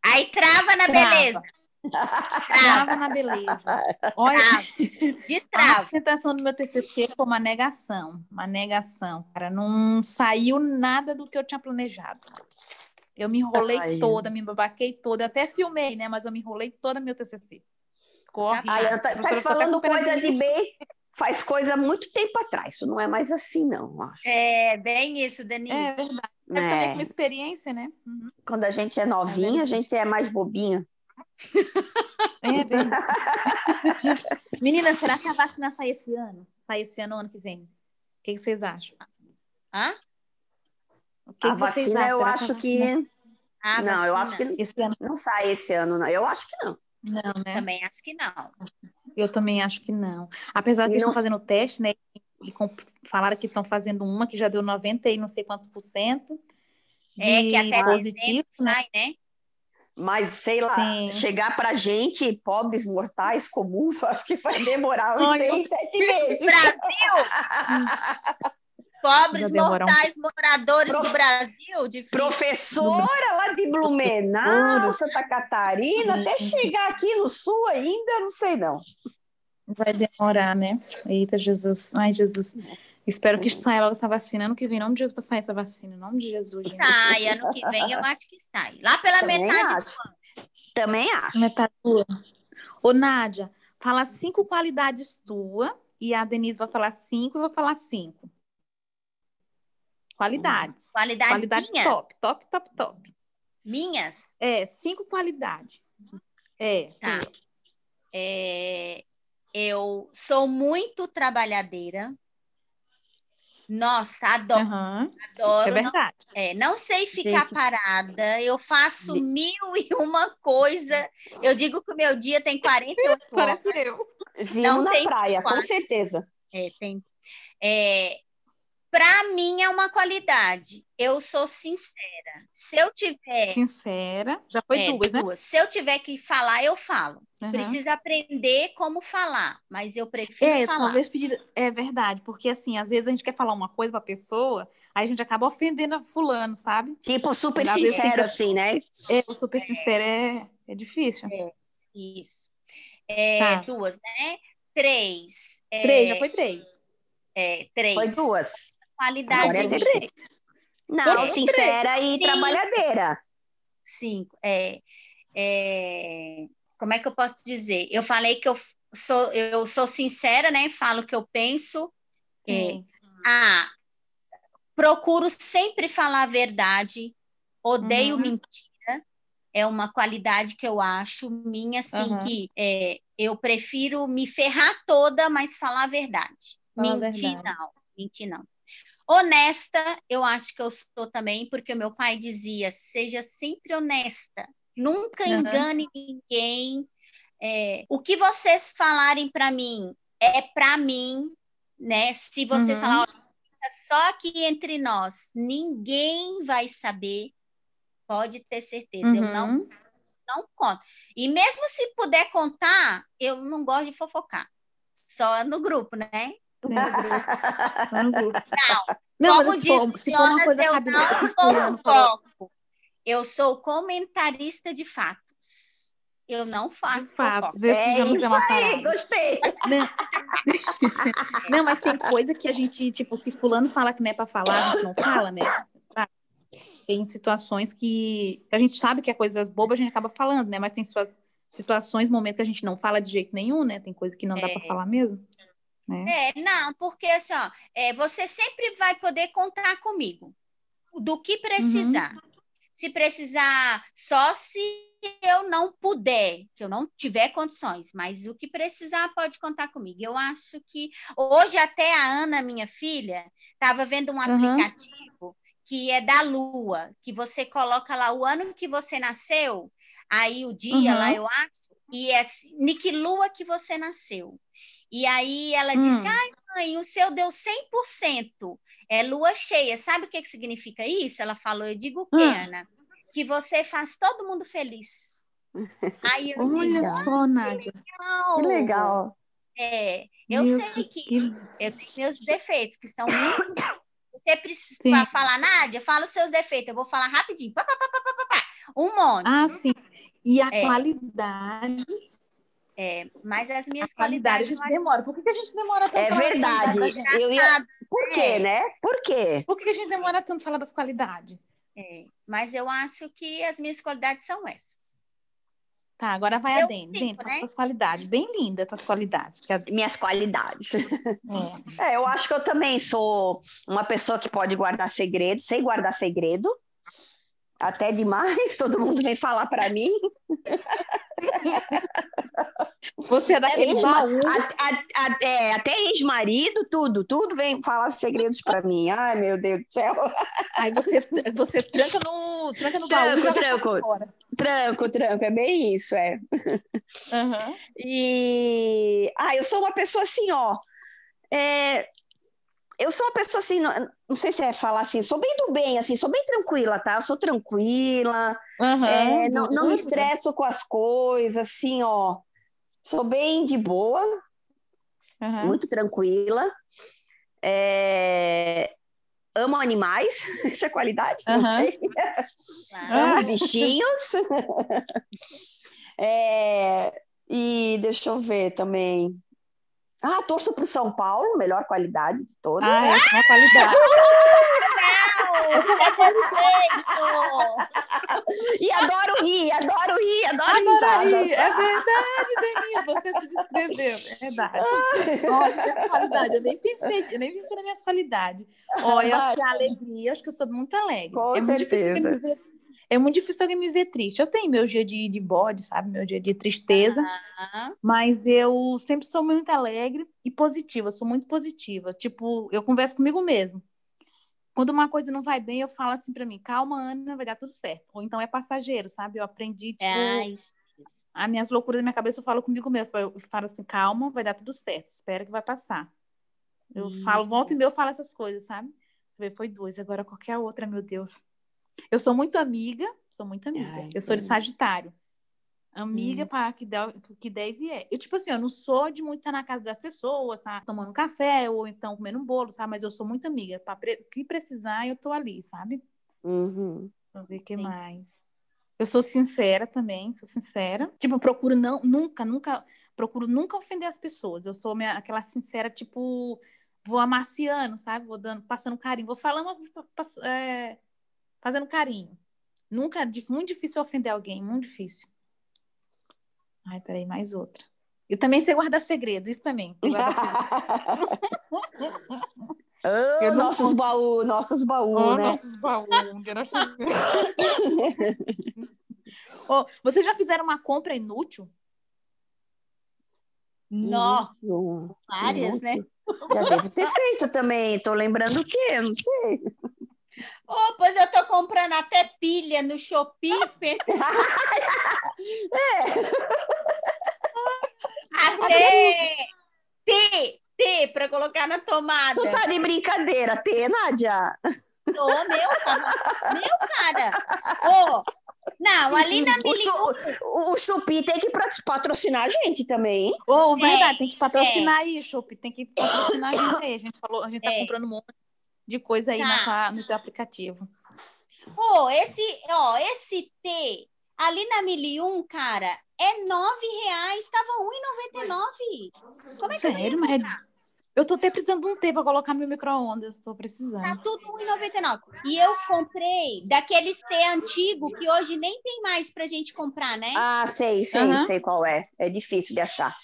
S2: Aí trava na trava. beleza.
S1: Trava na beleza. Olha,
S2: Destrava.
S1: a apresentação do meu TCC foi uma negação. Uma negação, cara. Não saiu nada do que eu tinha planejado. Eu me enrolei Ai. toda, me babaquei toda. Eu até filmei, né? Mas eu me enrolei toda no meu TCC.
S3: Corre. Ai, tá, tá falando coisa de B, faz coisa muito tempo atrás. Isso não é mais assim, não, acho.
S2: É, bem isso, Denise.
S1: É verdade. É, é. também com experiência, né?
S3: Uhum. Quando a gente é novinha, é a gente é mais bobinha.
S1: É verdade. Menina, será que a vacina sai esse ano? Sai esse ano, ano que vem? O que, que vocês acham?
S2: Hã?
S3: Que a vacina, eu acho que. A não, vacina. eu acho que esse ano... não sai esse ano, não. Eu acho que não.
S1: Não, né?
S2: Também acho que não.
S1: Eu também acho que não. Apesar de eles estão fazendo o teste, né? E falaram que estão fazendo uma que já deu 90 e não sei quantos por cento.
S2: É, que até positivo, né? sai, né?
S3: Mas, sei lá, Sim. chegar pra gente, pobres mortais comuns, acho que vai demorar uns seis, sete meses.
S2: Brasil! Pobres mortais um... moradores Pro... do Brasil. Difícil.
S3: Professora lá de Blumenau, Santa Catarina, até chegar aqui no sul ainda, não sei não.
S1: Vai demorar, né? Eita, Jesus. Ai, Jesus. Espero que saia logo essa vacina. Ano que vem, em nome de Jesus, para sair essa vacina. Em nome de Jesus.
S2: Sai, ano que vem eu acho que sai. Lá pela Também metade
S3: acho. Também acho.
S1: Metade tua. Ô, Nádia, fala cinco qualidades tua e a Denise vai falar cinco e eu vou falar cinco. Qualidades.
S2: Qualidades, qualidades minhas?
S1: top, top, top, top.
S2: Minhas?
S1: É, cinco qualidades. É.
S2: Tá. É, eu sou muito trabalhadeira. Nossa, adoro. Uhum. Adoro.
S1: É verdade.
S2: Não, é, não sei ficar Gente. parada. Eu faço mil e uma coisa. Eu digo que o meu dia tem 48
S1: Parece horas. eu.
S3: Vimos não na praia, 24. com certeza.
S2: É, tem. É, para mim é uma qualidade. Eu sou sincera. Se eu tiver.
S1: Sincera, já foi é, duas, né? Duas.
S2: Se eu tiver que falar, eu falo. Uhum. Preciso aprender como falar, mas eu prefiro
S1: é,
S2: falar.
S1: Talvez pedir. É verdade, porque assim, às vezes a gente quer falar uma coisa para a pessoa, aí a gente acaba ofendendo a fulano, sabe?
S3: Tipo, super sincero, assim, né?
S1: É, o super é. sincero é, é difícil.
S2: É, isso. É, tá. Duas, né? Três.
S1: É, três, já foi três.
S2: É, três.
S3: Foi duas
S2: qualidade.
S3: Agora é três. Não, sincera e Cinco. trabalhadeira.
S2: Cinco. É, é, como é que eu posso dizer? Eu falei que eu sou, eu sou sincera, né? Falo o que eu penso. É, ah, procuro sempre falar a verdade. Odeio uhum. mentira. É uma qualidade que eu acho minha, assim, uhum. que é, eu prefiro me ferrar toda, mas falar a verdade. Fala mentir, verdade. não. Mentir, não. Honesta, eu acho que eu sou também, porque o meu pai dizia: seja sempre honesta, nunca uhum. engane ninguém. É, o que vocês falarem para mim é para mim, né? Se vocês uhum. falarem só aqui entre nós, ninguém vai saber. Pode ter certeza. Uhum. Eu não, uhum. não conto. E mesmo se puder contar, eu não gosto de fofocar. Só no grupo, né? Não, não como diz, for, se for uma coisa eu não fofoco. Eu sou comentarista de fatos. Eu não faço de fatos.
S3: Esse é isso é uma aí, gostei.
S1: Não. não, mas tem coisa que a gente, tipo, se fulano fala que não é para falar, a gente não fala, né? Tem situações que a gente sabe que é coisas bobas, a gente acaba falando, né? Mas tem situações, momentos que a gente não fala de jeito nenhum, né? Tem coisa que não dá para é. falar mesmo.
S2: Né? É, não, porque assim, ó, é, você sempre vai poder contar comigo do que precisar. Uhum. Se precisar, só se eu não puder, que eu não tiver condições, mas o que precisar pode contar comigo. Eu acho que hoje até a Ana, minha filha, estava vendo um uhum. aplicativo que é da Lua, que você coloca lá o ano que você nasceu, aí o dia uhum. lá eu acho, e é Nick Lua que você nasceu. E aí ela disse: hum. ai, mãe, o seu deu 100%. É lua cheia. Sabe o que, que significa isso? Ela falou: eu digo o quê, hum. Ana? Que você faz todo mundo feliz.
S1: Aí eu Olha digo, só, Nádia.
S3: Que legal.
S2: É, eu Meu sei que, que, eu tenho meus defeitos, que são muito. Você precisa falar, Nádia, fala os seus defeitos. Eu vou falar rapidinho. Pá, pá, pá, um monte.
S1: Ah, sim. E a é. qualidade
S2: é, mas as minhas a qualidades.
S1: A gente demora. Por que, que a gente demora tanto?
S3: É verdade. Eu ia... Por quê, é. né? Por quê?
S1: Por que, que a gente demora tanto falar das qualidades?
S2: É, mas eu acho que as minhas qualidades são essas.
S1: Tá, agora vai eu a Dani. Dani, né? tuas qualidades. Bem linda tuas qualidades.
S3: Que é... Minhas qualidades. É. é, eu acho que eu também sou uma pessoa que pode guardar segredo, sei guardar segredo. Até demais, todo mundo vem falar para mim.
S1: Você é daquele
S3: baú. A, a, a, é, até ex-marido, tudo, tudo vem falar os segredos para mim. Ai, meu Deus do céu.
S1: Aí você, você tranca no, tranca no tranco, baú.
S3: Tranco, tranco, tranco, é bem isso, é. Uhum. E ah, eu sou uma pessoa assim, ó. É, eu sou uma pessoa assim, não, sei se é falar assim, sou bem do bem, assim, sou bem tranquila, tá? Eu sou tranquila, uhum, é, não, não me estresso com as coisas, assim, ó. Sou bem de boa, uhum. muito tranquila. É... Amo animais, essa é qualidade, uhum. não sei. Amo bichinhos. é... E deixa eu ver também. Ah, torço para o São Paulo, melhor qualidade de todas.
S1: Ah, é a qualidade.
S3: e adoro rir, adoro rir, adoro,
S1: adoro rir. É verdade, Deninha, você se descreveu. É verdade. Olha, minhas qualidades, eu nem pensei, eu nem pensei nas minhas qualidades. Olha, eu acho que a alegria, acho que eu sou muito alegre.
S3: Com é certeza. Muito difícil
S1: é muito difícil alguém me ver triste. Eu tenho meu dia de, de bode, sabe? Meu dia de tristeza. Uhum. Mas eu sempre sou muito alegre e positiva. Sou muito positiva. Tipo, eu converso comigo mesmo. Quando uma coisa não vai bem, eu falo assim para mim: calma, Ana, vai dar tudo certo. Ou então é passageiro, sabe? Eu aprendi, tipo. É, isso. As minhas loucuras da minha cabeça, eu falo comigo mesmo. Eu falo assim: calma, vai dar tudo certo. Espera que vai passar. Eu isso. falo, volta e meia, eu falo essas coisas, sabe? Foi duas, agora qualquer outra, meu Deus. Eu sou muito amiga, sou muito amiga. Ai, eu sou de Sagitário. Amiga hum. para que, der, que deve é. Eu, tipo assim, eu não sou de muito estar na casa das pessoas, tá tomando café ou então comendo um bolo, sabe? Mas eu sou muito amiga. Para pre que precisar, eu tô ali, sabe?
S3: Uhum.
S1: Vamos ver o que Sim. mais. Eu sou sincera também, sou sincera. Tipo, procuro não, nunca, nunca, procuro nunca ofender as pessoas. Eu sou minha, aquela sincera, tipo, vou amaciando, sabe? Vou dando, passando carinho, vou falando, é, fazendo carinho. Nunca, muito difícil ofender alguém, muito difícil. Ai, peraí, mais outra. Eu também sei guardar segredo, isso também.
S3: oh, nossos baús, nossos baús, oh, né?
S1: Nossos baús. oh, vocês já fizeram uma compra inútil?
S2: Não. Várias, né?
S3: Já devo ter feito também. Tô lembrando o quê? Não sei.
S2: Oh, pois eu tô comprando até pilha no Shopee. é. Até T, T para colocar na tomada.
S3: Tu tá de brincadeira, T, Nádia?
S2: Tô meu, meu cara. Ô, não, ali na
S3: o, chu, o, o Chupi tem que patrocinar a gente também.
S1: Ô, oh, verdade, é, tem que patrocinar é. aí, Chupi. Tem que patrocinar a gente aí. A gente falou, a gente tá é. comprando um monte de coisa aí tá. no teu aplicativo.
S2: Ô, oh, esse, ó, esse T ali na Milium, cara, é nove reais. Tava R$1,99. Como é que
S1: Sério, mas eu tô até precisando de um tempo para colocar no meu micro-ondas, tô precisando.
S2: Tá tudo R$1,99. E eu comprei daqueles T antigo que hoje nem tem mais pra gente comprar, né?
S3: Ah, sei, sei, uhum. sei qual é. É difícil de achar.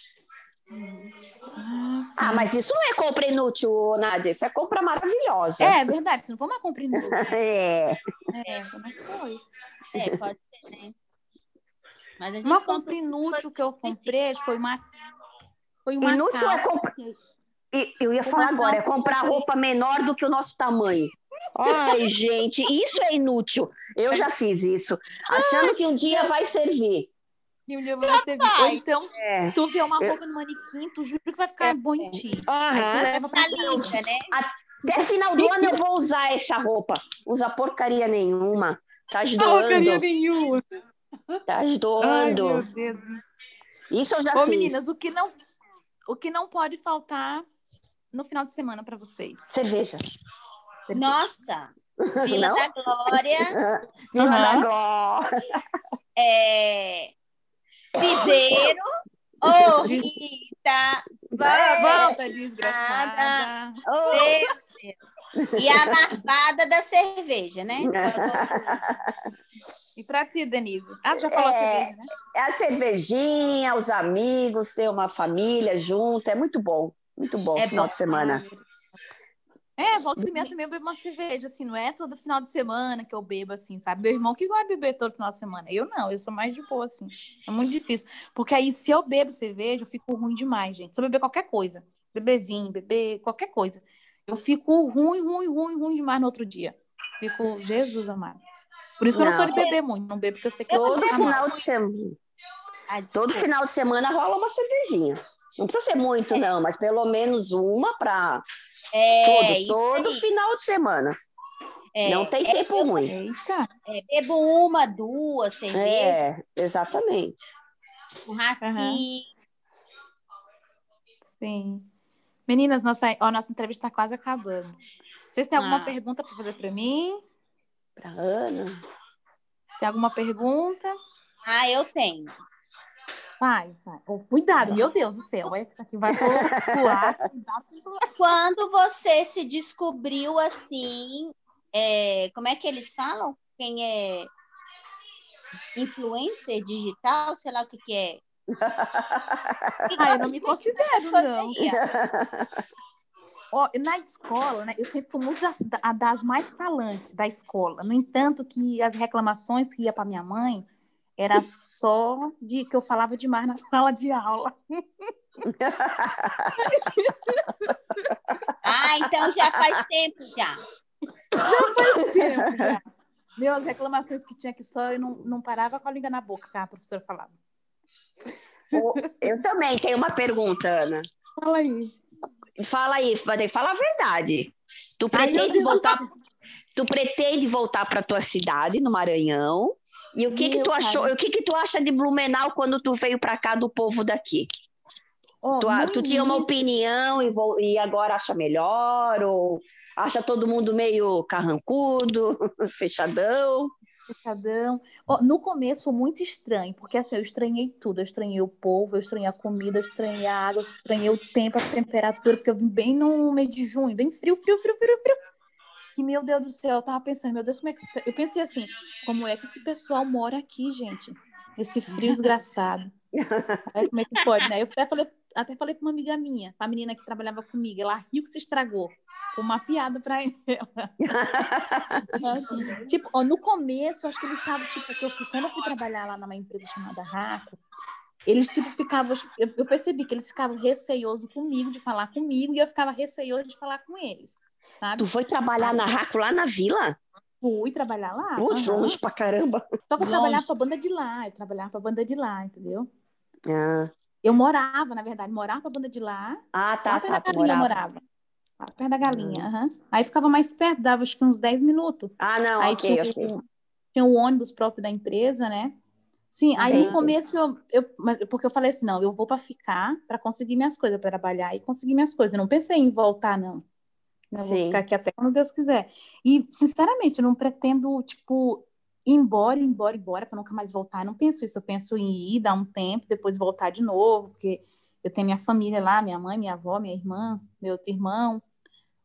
S3: Ah, ah, mas isso não é compra inútil, Nádia. Isso é compra maravilhosa.
S1: É, é verdade. Isso não foi uma compra inútil.
S3: é.
S2: É, como é que foi? É, pode ser, né?
S1: Mas uma compra inútil que eu comprei foi uma. Foi uma
S3: inútil é compra. Eu ia falar agora, é comprar roupa menor do que o nosso tamanho. Ai, gente, isso é inútil. Eu já fiz isso, achando que um dia vai servir.
S1: E um dia vai servir. Ou então, é. tu vê uma roupa no manequim, tu jura que vai ficar é. bom em ti.
S3: Uhum. Aí tu leva pra linda, né? Até final do ano eu vou usar essa roupa. Usa porcaria nenhuma. Tá doando. Porcaria
S1: nenhuma.
S3: Tá doando. Ai, meu Deus. Isso eu já Ô, fiz.
S1: meninas, o que não, o que não pode faltar no final de semana para vocês?
S3: Cerveja.
S2: Nossa! Vila Não? da Glória.
S3: Vila uhum. da Glória.
S2: É... Piseiro. Ô, oh, Rita!
S1: Volta, volta desgraçada!
S2: Oh. E a barbada da cerveja, né?
S1: E para ti, Denise? Ah, já falou é, cerveja, né? É
S3: a cervejinha, os amigos, ter uma família junto, é muito bom. Muito bom é final bom. de semana.
S1: É, volta e meia também eu bebo uma cerveja, assim, não é todo final de semana que eu bebo, assim, sabe? Meu irmão que gosta de beber todo final de semana. Eu não, eu sou mais de boa, assim. É muito difícil. Porque aí, se eu bebo cerveja, eu fico ruim demais, gente. Se eu beber qualquer coisa, beber vinho, beber qualquer coisa, eu fico ruim, ruim, ruim, ruim demais no outro dia. Fico, Jesus amado. Por isso que não. eu não sou de beber muito, não bebo porque eu sei que
S3: todo final de semana. Todo final de semana rola uma cervejinha. Não precisa ser muito, não, mas pelo menos uma para é, todo, todo final de semana. É, não tem é, tempo ruim.
S2: É, bebo uma, duas cervejas. É,
S3: exatamente.
S2: Um rasquinho. Uhum.
S1: Sim. Meninas, nossa, ó, nossa entrevista está quase acabando. Vocês têm alguma ah. pergunta para fazer para mim?
S3: Para Ana?
S1: Tem alguma pergunta?
S2: Ah, eu tenho.
S1: Vai, vai. Oh, cuidado, meu Deus do céu. Isso aqui vai flutuar.
S2: Quando você se descobriu assim, é, como é que eles falam? Quem é influencer digital, sei lá o que, que é.
S1: ah, eu não me considero, não. Oh, na escola, né, eu sempre fui muito das, das mais falantes da escola. No entanto, que as reclamações que ia para minha mãe era só de que eu falava demais na sala de aula.
S2: ah, então já faz tempo já.
S1: Já faz tempo, já. Meu, as reclamações que tinha aqui só, eu não, não parava com a língua na boca, que a professora falava.
S3: Eu também tenho uma pergunta, Ana.
S1: Fala aí.
S3: Fala aí, fala a verdade. Tu pretende Ai, voltar, tu pretende voltar para tua cidade no Maranhão e o que que tu achou? O que que tu acha de Blumenau quando tu veio para cá do povo daqui? Oh, tu, tu tinha uma opinião e, e agora acha melhor ou acha todo mundo meio carrancudo, fechadão?
S1: Fechadão. Oh, no começo foi muito estranho, porque assim, eu estranhei tudo. Eu estranhei o povo, eu estranhei a comida, eu estranhei a água, eu estranhei o tempo, a temperatura, porque eu vim bem no mês de junho, bem frio, frio, frio, frio, frio que, meu Deus do céu, eu tava pensando, meu Deus, como é que. Eu pensei assim, como é que esse pessoal mora aqui, gente? Esse frio desgraçado. Aí, como é que pode, né? Eu até falei, até falei pra uma amiga minha, a menina que trabalhava comigo, ela riu que se estragou. Uma piada pra ela. assim, tipo, ó, no começo, acho que eles estavam, tipo, eu, quando eu fui trabalhar lá numa empresa chamada Raco, eles, tipo, ficavam. Eu, eu percebi que eles ficavam receiosos comigo de falar comigo e eu ficava receioso de falar com eles. Sabe?
S3: Tu foi trabalhar na Raco lá na vila?
S1: Fui trabalhar lá.
S3: Putz, uhum. longe pra caramba.
S1: Só que eu longe. trabalhava pra banda de lá, eu trabalhava pra banda de lá, entendeu?
S3: Ah.
S1: Eu morava, na verdade, morava pra banda de lá.
S3: Ah, tá, tá. Tu morava. morava.
S1: perto da galinha. Uhum. Aí ficava mais perto, dava acho que uns 10 minutos.
S3: Ah, não,
S1: aí
S3: ok,
S1: tinha,
S3: ok.
S1: Tinha o ônibus próprio da empresa, né? Sim, aí no começo eu, eu, porque eu falei assim, não, eu vou para ficar para conseguir minhas coisas, para trabalhar e conseguir minhas coisas. Eu não pensei em voltar, não. Eu vou ficar aqui até quando Deus quiser. E, sinceramente, eu não pretendo, tipo, ir embora, ir embora, ir embora, para nunca mais voltar. Eu não penso isso. Eu penso em ir, dar um tempo, depois voltar de novo, porque eu tenho minha família lá, minha mãe, minha avó, minha irmã, meu outro irmão.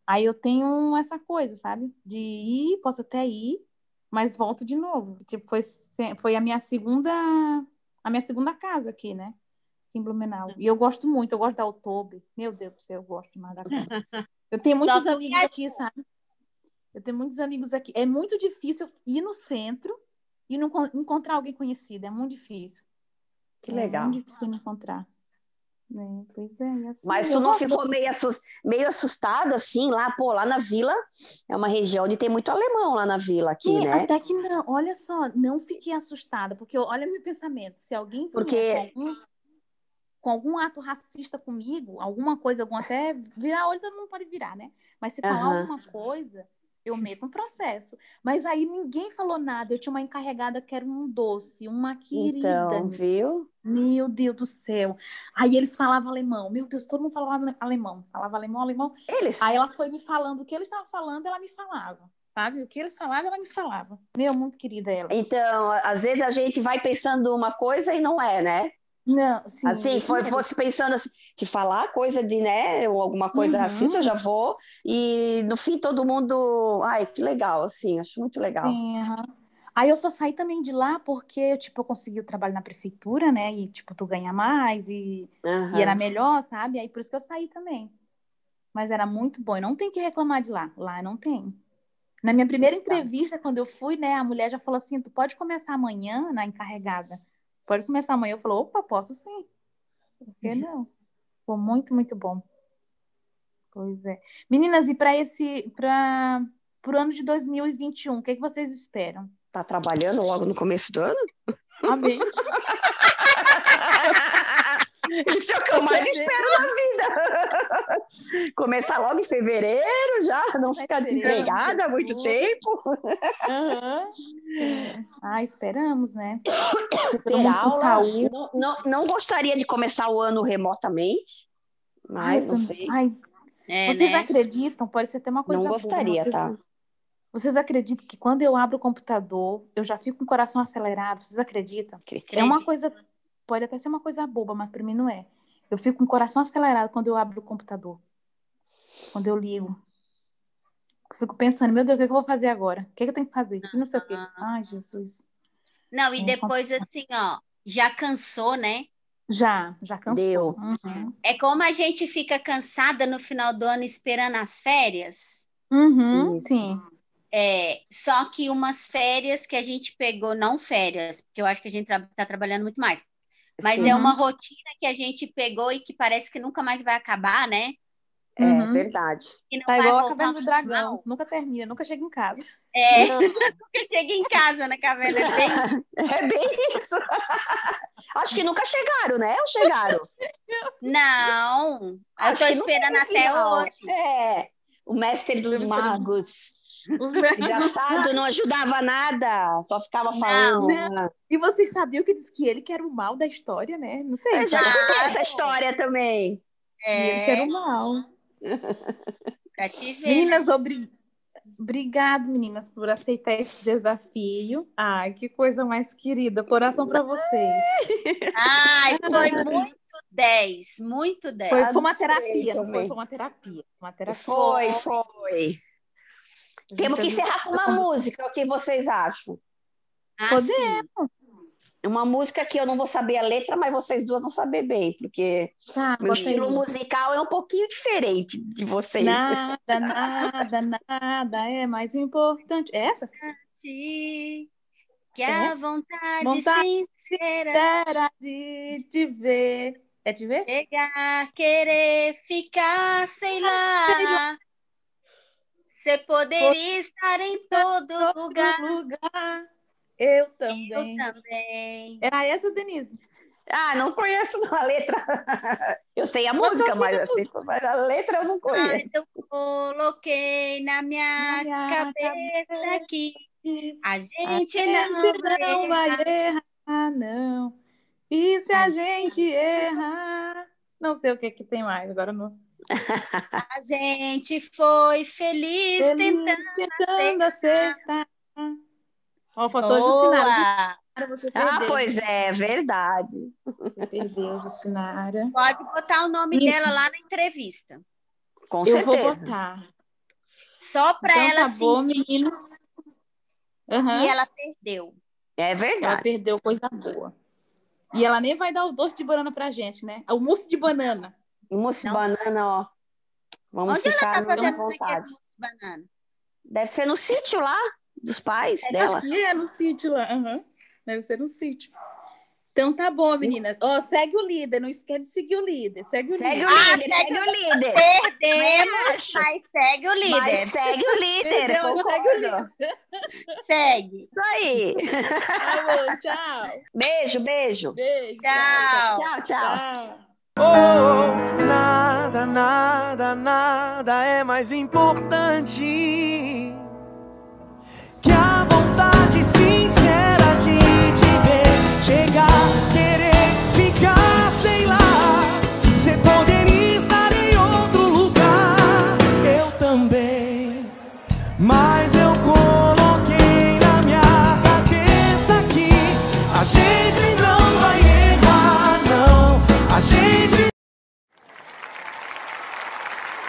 S1: Aí eu tenho essa coisa, sabe? De ir, posso até ir, mas volto de novo. Tipo, foi, foi a minha segunda a minha segunda casa aqui, né? Aqui em Blumenau. E eu gosto muito, eu gosto da Outube. Meu Deus do céu, eu gosto mais da Eu tenho muitos amigos aqui, sabe? Eu tenho muitos amigos aqui. É muito difícil ir no centro e não encontrar alguém conhecido. É muito difícil.
S3: Que legal. É
S1: muito difícil encontrar. É, pois é, assim,
S3: Mas tu não ficou meio, assust... meio assustada, assim, lá, pô, lá na vila, é uma região onde tem muito alemão lá na vila aqui,
S1: Sim,
S3: né?
S1: Até que não, olha só, não fiquei assustada, porque olha meu pensamento, se alguém
S3: porque...
S1: algum, com algum ato racista comigo, alguma coisa, algum até virar olho, todo mundo pode virar, né? Mas se falar uhum. alguma coisa, eu meto um processo. Mas aí ninguém falou nada. Eu tinha uma encarregada que era um doce, uma querida.
S3: Então, viu?
S1: Meu Deus do céu. Aí eles falavam alemão. Meu Deus, todo mundo falava alemão. Falava alemão, alemão.
S3: Eles?
S1: Aí ela foi me falando o que eles estavam falando, ela me falava. Sabe? O que eles falavam, ela me falava. Meu, muito querida ela.
S3: Então, às vezes a gente vai pensando uma coisa e não é, né?
S1: Não, sim.
S3: Assim, foi, fosse pensando assim, de falar coisa de, né, ou alguma coisa uhum. assim, eu já vou. E no fim todo mundo, ai, que legal, assim, acho muito legal.
S1: Sim, uhum. Aí eu só saí também de lá porque, tipo, eu consegui o trabalho na prefeitura, né? E, tipo, tu ganha mais e, uhum. e era melhor, sabe? Aí por isso que eu saí também. Mas era muito bom. E não tem que reclamar de lá. Lá não tem. Na minha primeira entrevista, quando eu fui, né, a mulher já falou assim: tu pode começar amanhã na encarregada. Pode começar amanhã. Eu falei, opa, posso sim. Por que não? Foi muito, muito bom. Pois é. Meninas, e para esse, para o ano de 2021, o que, é que vocês esperam?
S3: Tá trabalhando logo no começo do ano?
S1: Amém.
S3: Isso é o que eu mais espero na vida. Começar logo em fevereiro já, não ficar desempregada há muito tempo.
S1: Uhum. Ah, esperamos, né?
S3: Ter aula. Não, não, não, gostaria de começar o ano remotamente, mas Ai, não sei.
S1: Ai, é, vocês né? acreditam? Pode ser até uma coisa
S3: Não gostaria,
S1: boa,
S3: tá?
S1: Vocês acreditam que quando eu abro o computador, eu já fico com o coração acelerado? Vocês acreditam? Acredito. É uma coisa Pode até ser uma coisa boba, mas para mim não é. Eu fico com o coração acelerado quando eu abro o computador. Quando eu ligo. Eu fico pensando, meu Deus, o que, é que eu vou fazer agora? O que, é que eu tenho que fazer? E não sei o quê. Ai, Jesus.
S2: Não, e é depois assim, ó, já cansou, né?
S1: Já, já cansou.
S3: Deu.
S1: Uhum.
S2: É como a gente fica cansada no final do ano esperando as férias.
S1: Uhum, sim.
S2: É, só que umas férias que a gente pegou, não férias, porque eu acho que a gente está tra trabalhando muito mais, mas Sim. é uma rotina que a gente pegou e que parece que nunca mais vai acabar, né?
S3: É uhum. verdade.
S1: tá igual a Caverna do Dragão. Nunca termina, nunca chega em casa.
S2: É, nunca chega em casa na caverna. É bem,
S3: é bem isso. Acho que nunca chegaram, né? Ou chegaram?
S2: Não. Acho eu tô esperando até hoje.
S3: É. O mestre dos magos. Os Engraçado, não ajudava nada, só ficava falando. Não.
S1: E vocês sabiam que diz que ele que era o mal da história, né? Não sei.
S3: Eu já escutei essa história também.
S1: É. E ele que era o mal.
S2: pra te ver.
S1: Meninas, né? obri... obrigado, meninas, por aceitar esse desafio. Ai, que coisa mais querida. Coração para vocês.
S2: Ai, foi muito 10, muito 10.
S1: Foi, foi uma terapia, não foi? Foi uma terapia. Uma terapia.
S3: Foi, foi. Temos que encerrar com uma música, o que vocês acham?
S1: Ah, Podemos.
S3: Uma música que eu não vou saber a letra, mas vocês duas vão saber bem, porque tá, meu estilo musical é um pouquinho diferente de vocês.
S1: Nada, nada, nada é mais importante. É essa?
S2: Que é? a vontade, vontade sincera
S1: de te ver. É te ver?
S2: Chegar, querer ficar, sei lá. Você poderia estar em todo, lugar.
S1: lugar. Eu também.
S2: Eu também.
S1: Era essa, Denise?
S3: Ah, não conheço a letra. Eu sei a música, mas, assim, mas, a letra eu não conheço.
S2: Ah, eu coloquei na minha, na minha cabeça, cabeça que a gente, a não, gente não vai
S1: errar, não. E se a, a gente, gente errar? Não sei o que, que tem mais, agora não.
S2: A gente foi feliz, feliz tentando, tentando acertar.
S1: Ó, faltou Jucinara.
S3: Ah, pois é, verdade.
S1: Você perdeu, Jucinara.
S2: Pode botar o nome e... dela lá na entrevista.
S3: Com Eu certeza.
S1: vou botar.
S2: Só para então, ela
S1: tá bom, menino.
S2: Uhum. que ela perdeu.
S3: É verdade.
S1: Ela perdeu coisa boa. E ela nem vai dar o doce de banana pra gente, né? O mousse de banana.
S3: O mousse banana, ó. Vamos
S2: Onde
S3: ficar
S2: ela tá fazendo vontade. mousse banana?
S3: Deve ser no sítio lá dos pais é, dela.
S1: Acho que é no sítio lá. Uhum. Deve ser no sítio. Então tá bom, menina. Ó, oh, segue o líder, não esquece de seguir o líder. Segue o
S3: segue
S1: líder.
S3: O líder ah, segue, o líder.
S2: Perdemos, mas segue o líder. Mas
S3: segue o líder. Perdeu, segue o líder.
S2: Segue.
S3: Isso aí.
S1: Tá bom, tchau.
S3: Beijo, beijo.
S1: Beijo.
S2: Tchau.
S3: Tchau, tchau.
S1: tchau.
S4: Oh, nada, nada, nada é mais importante que a vontade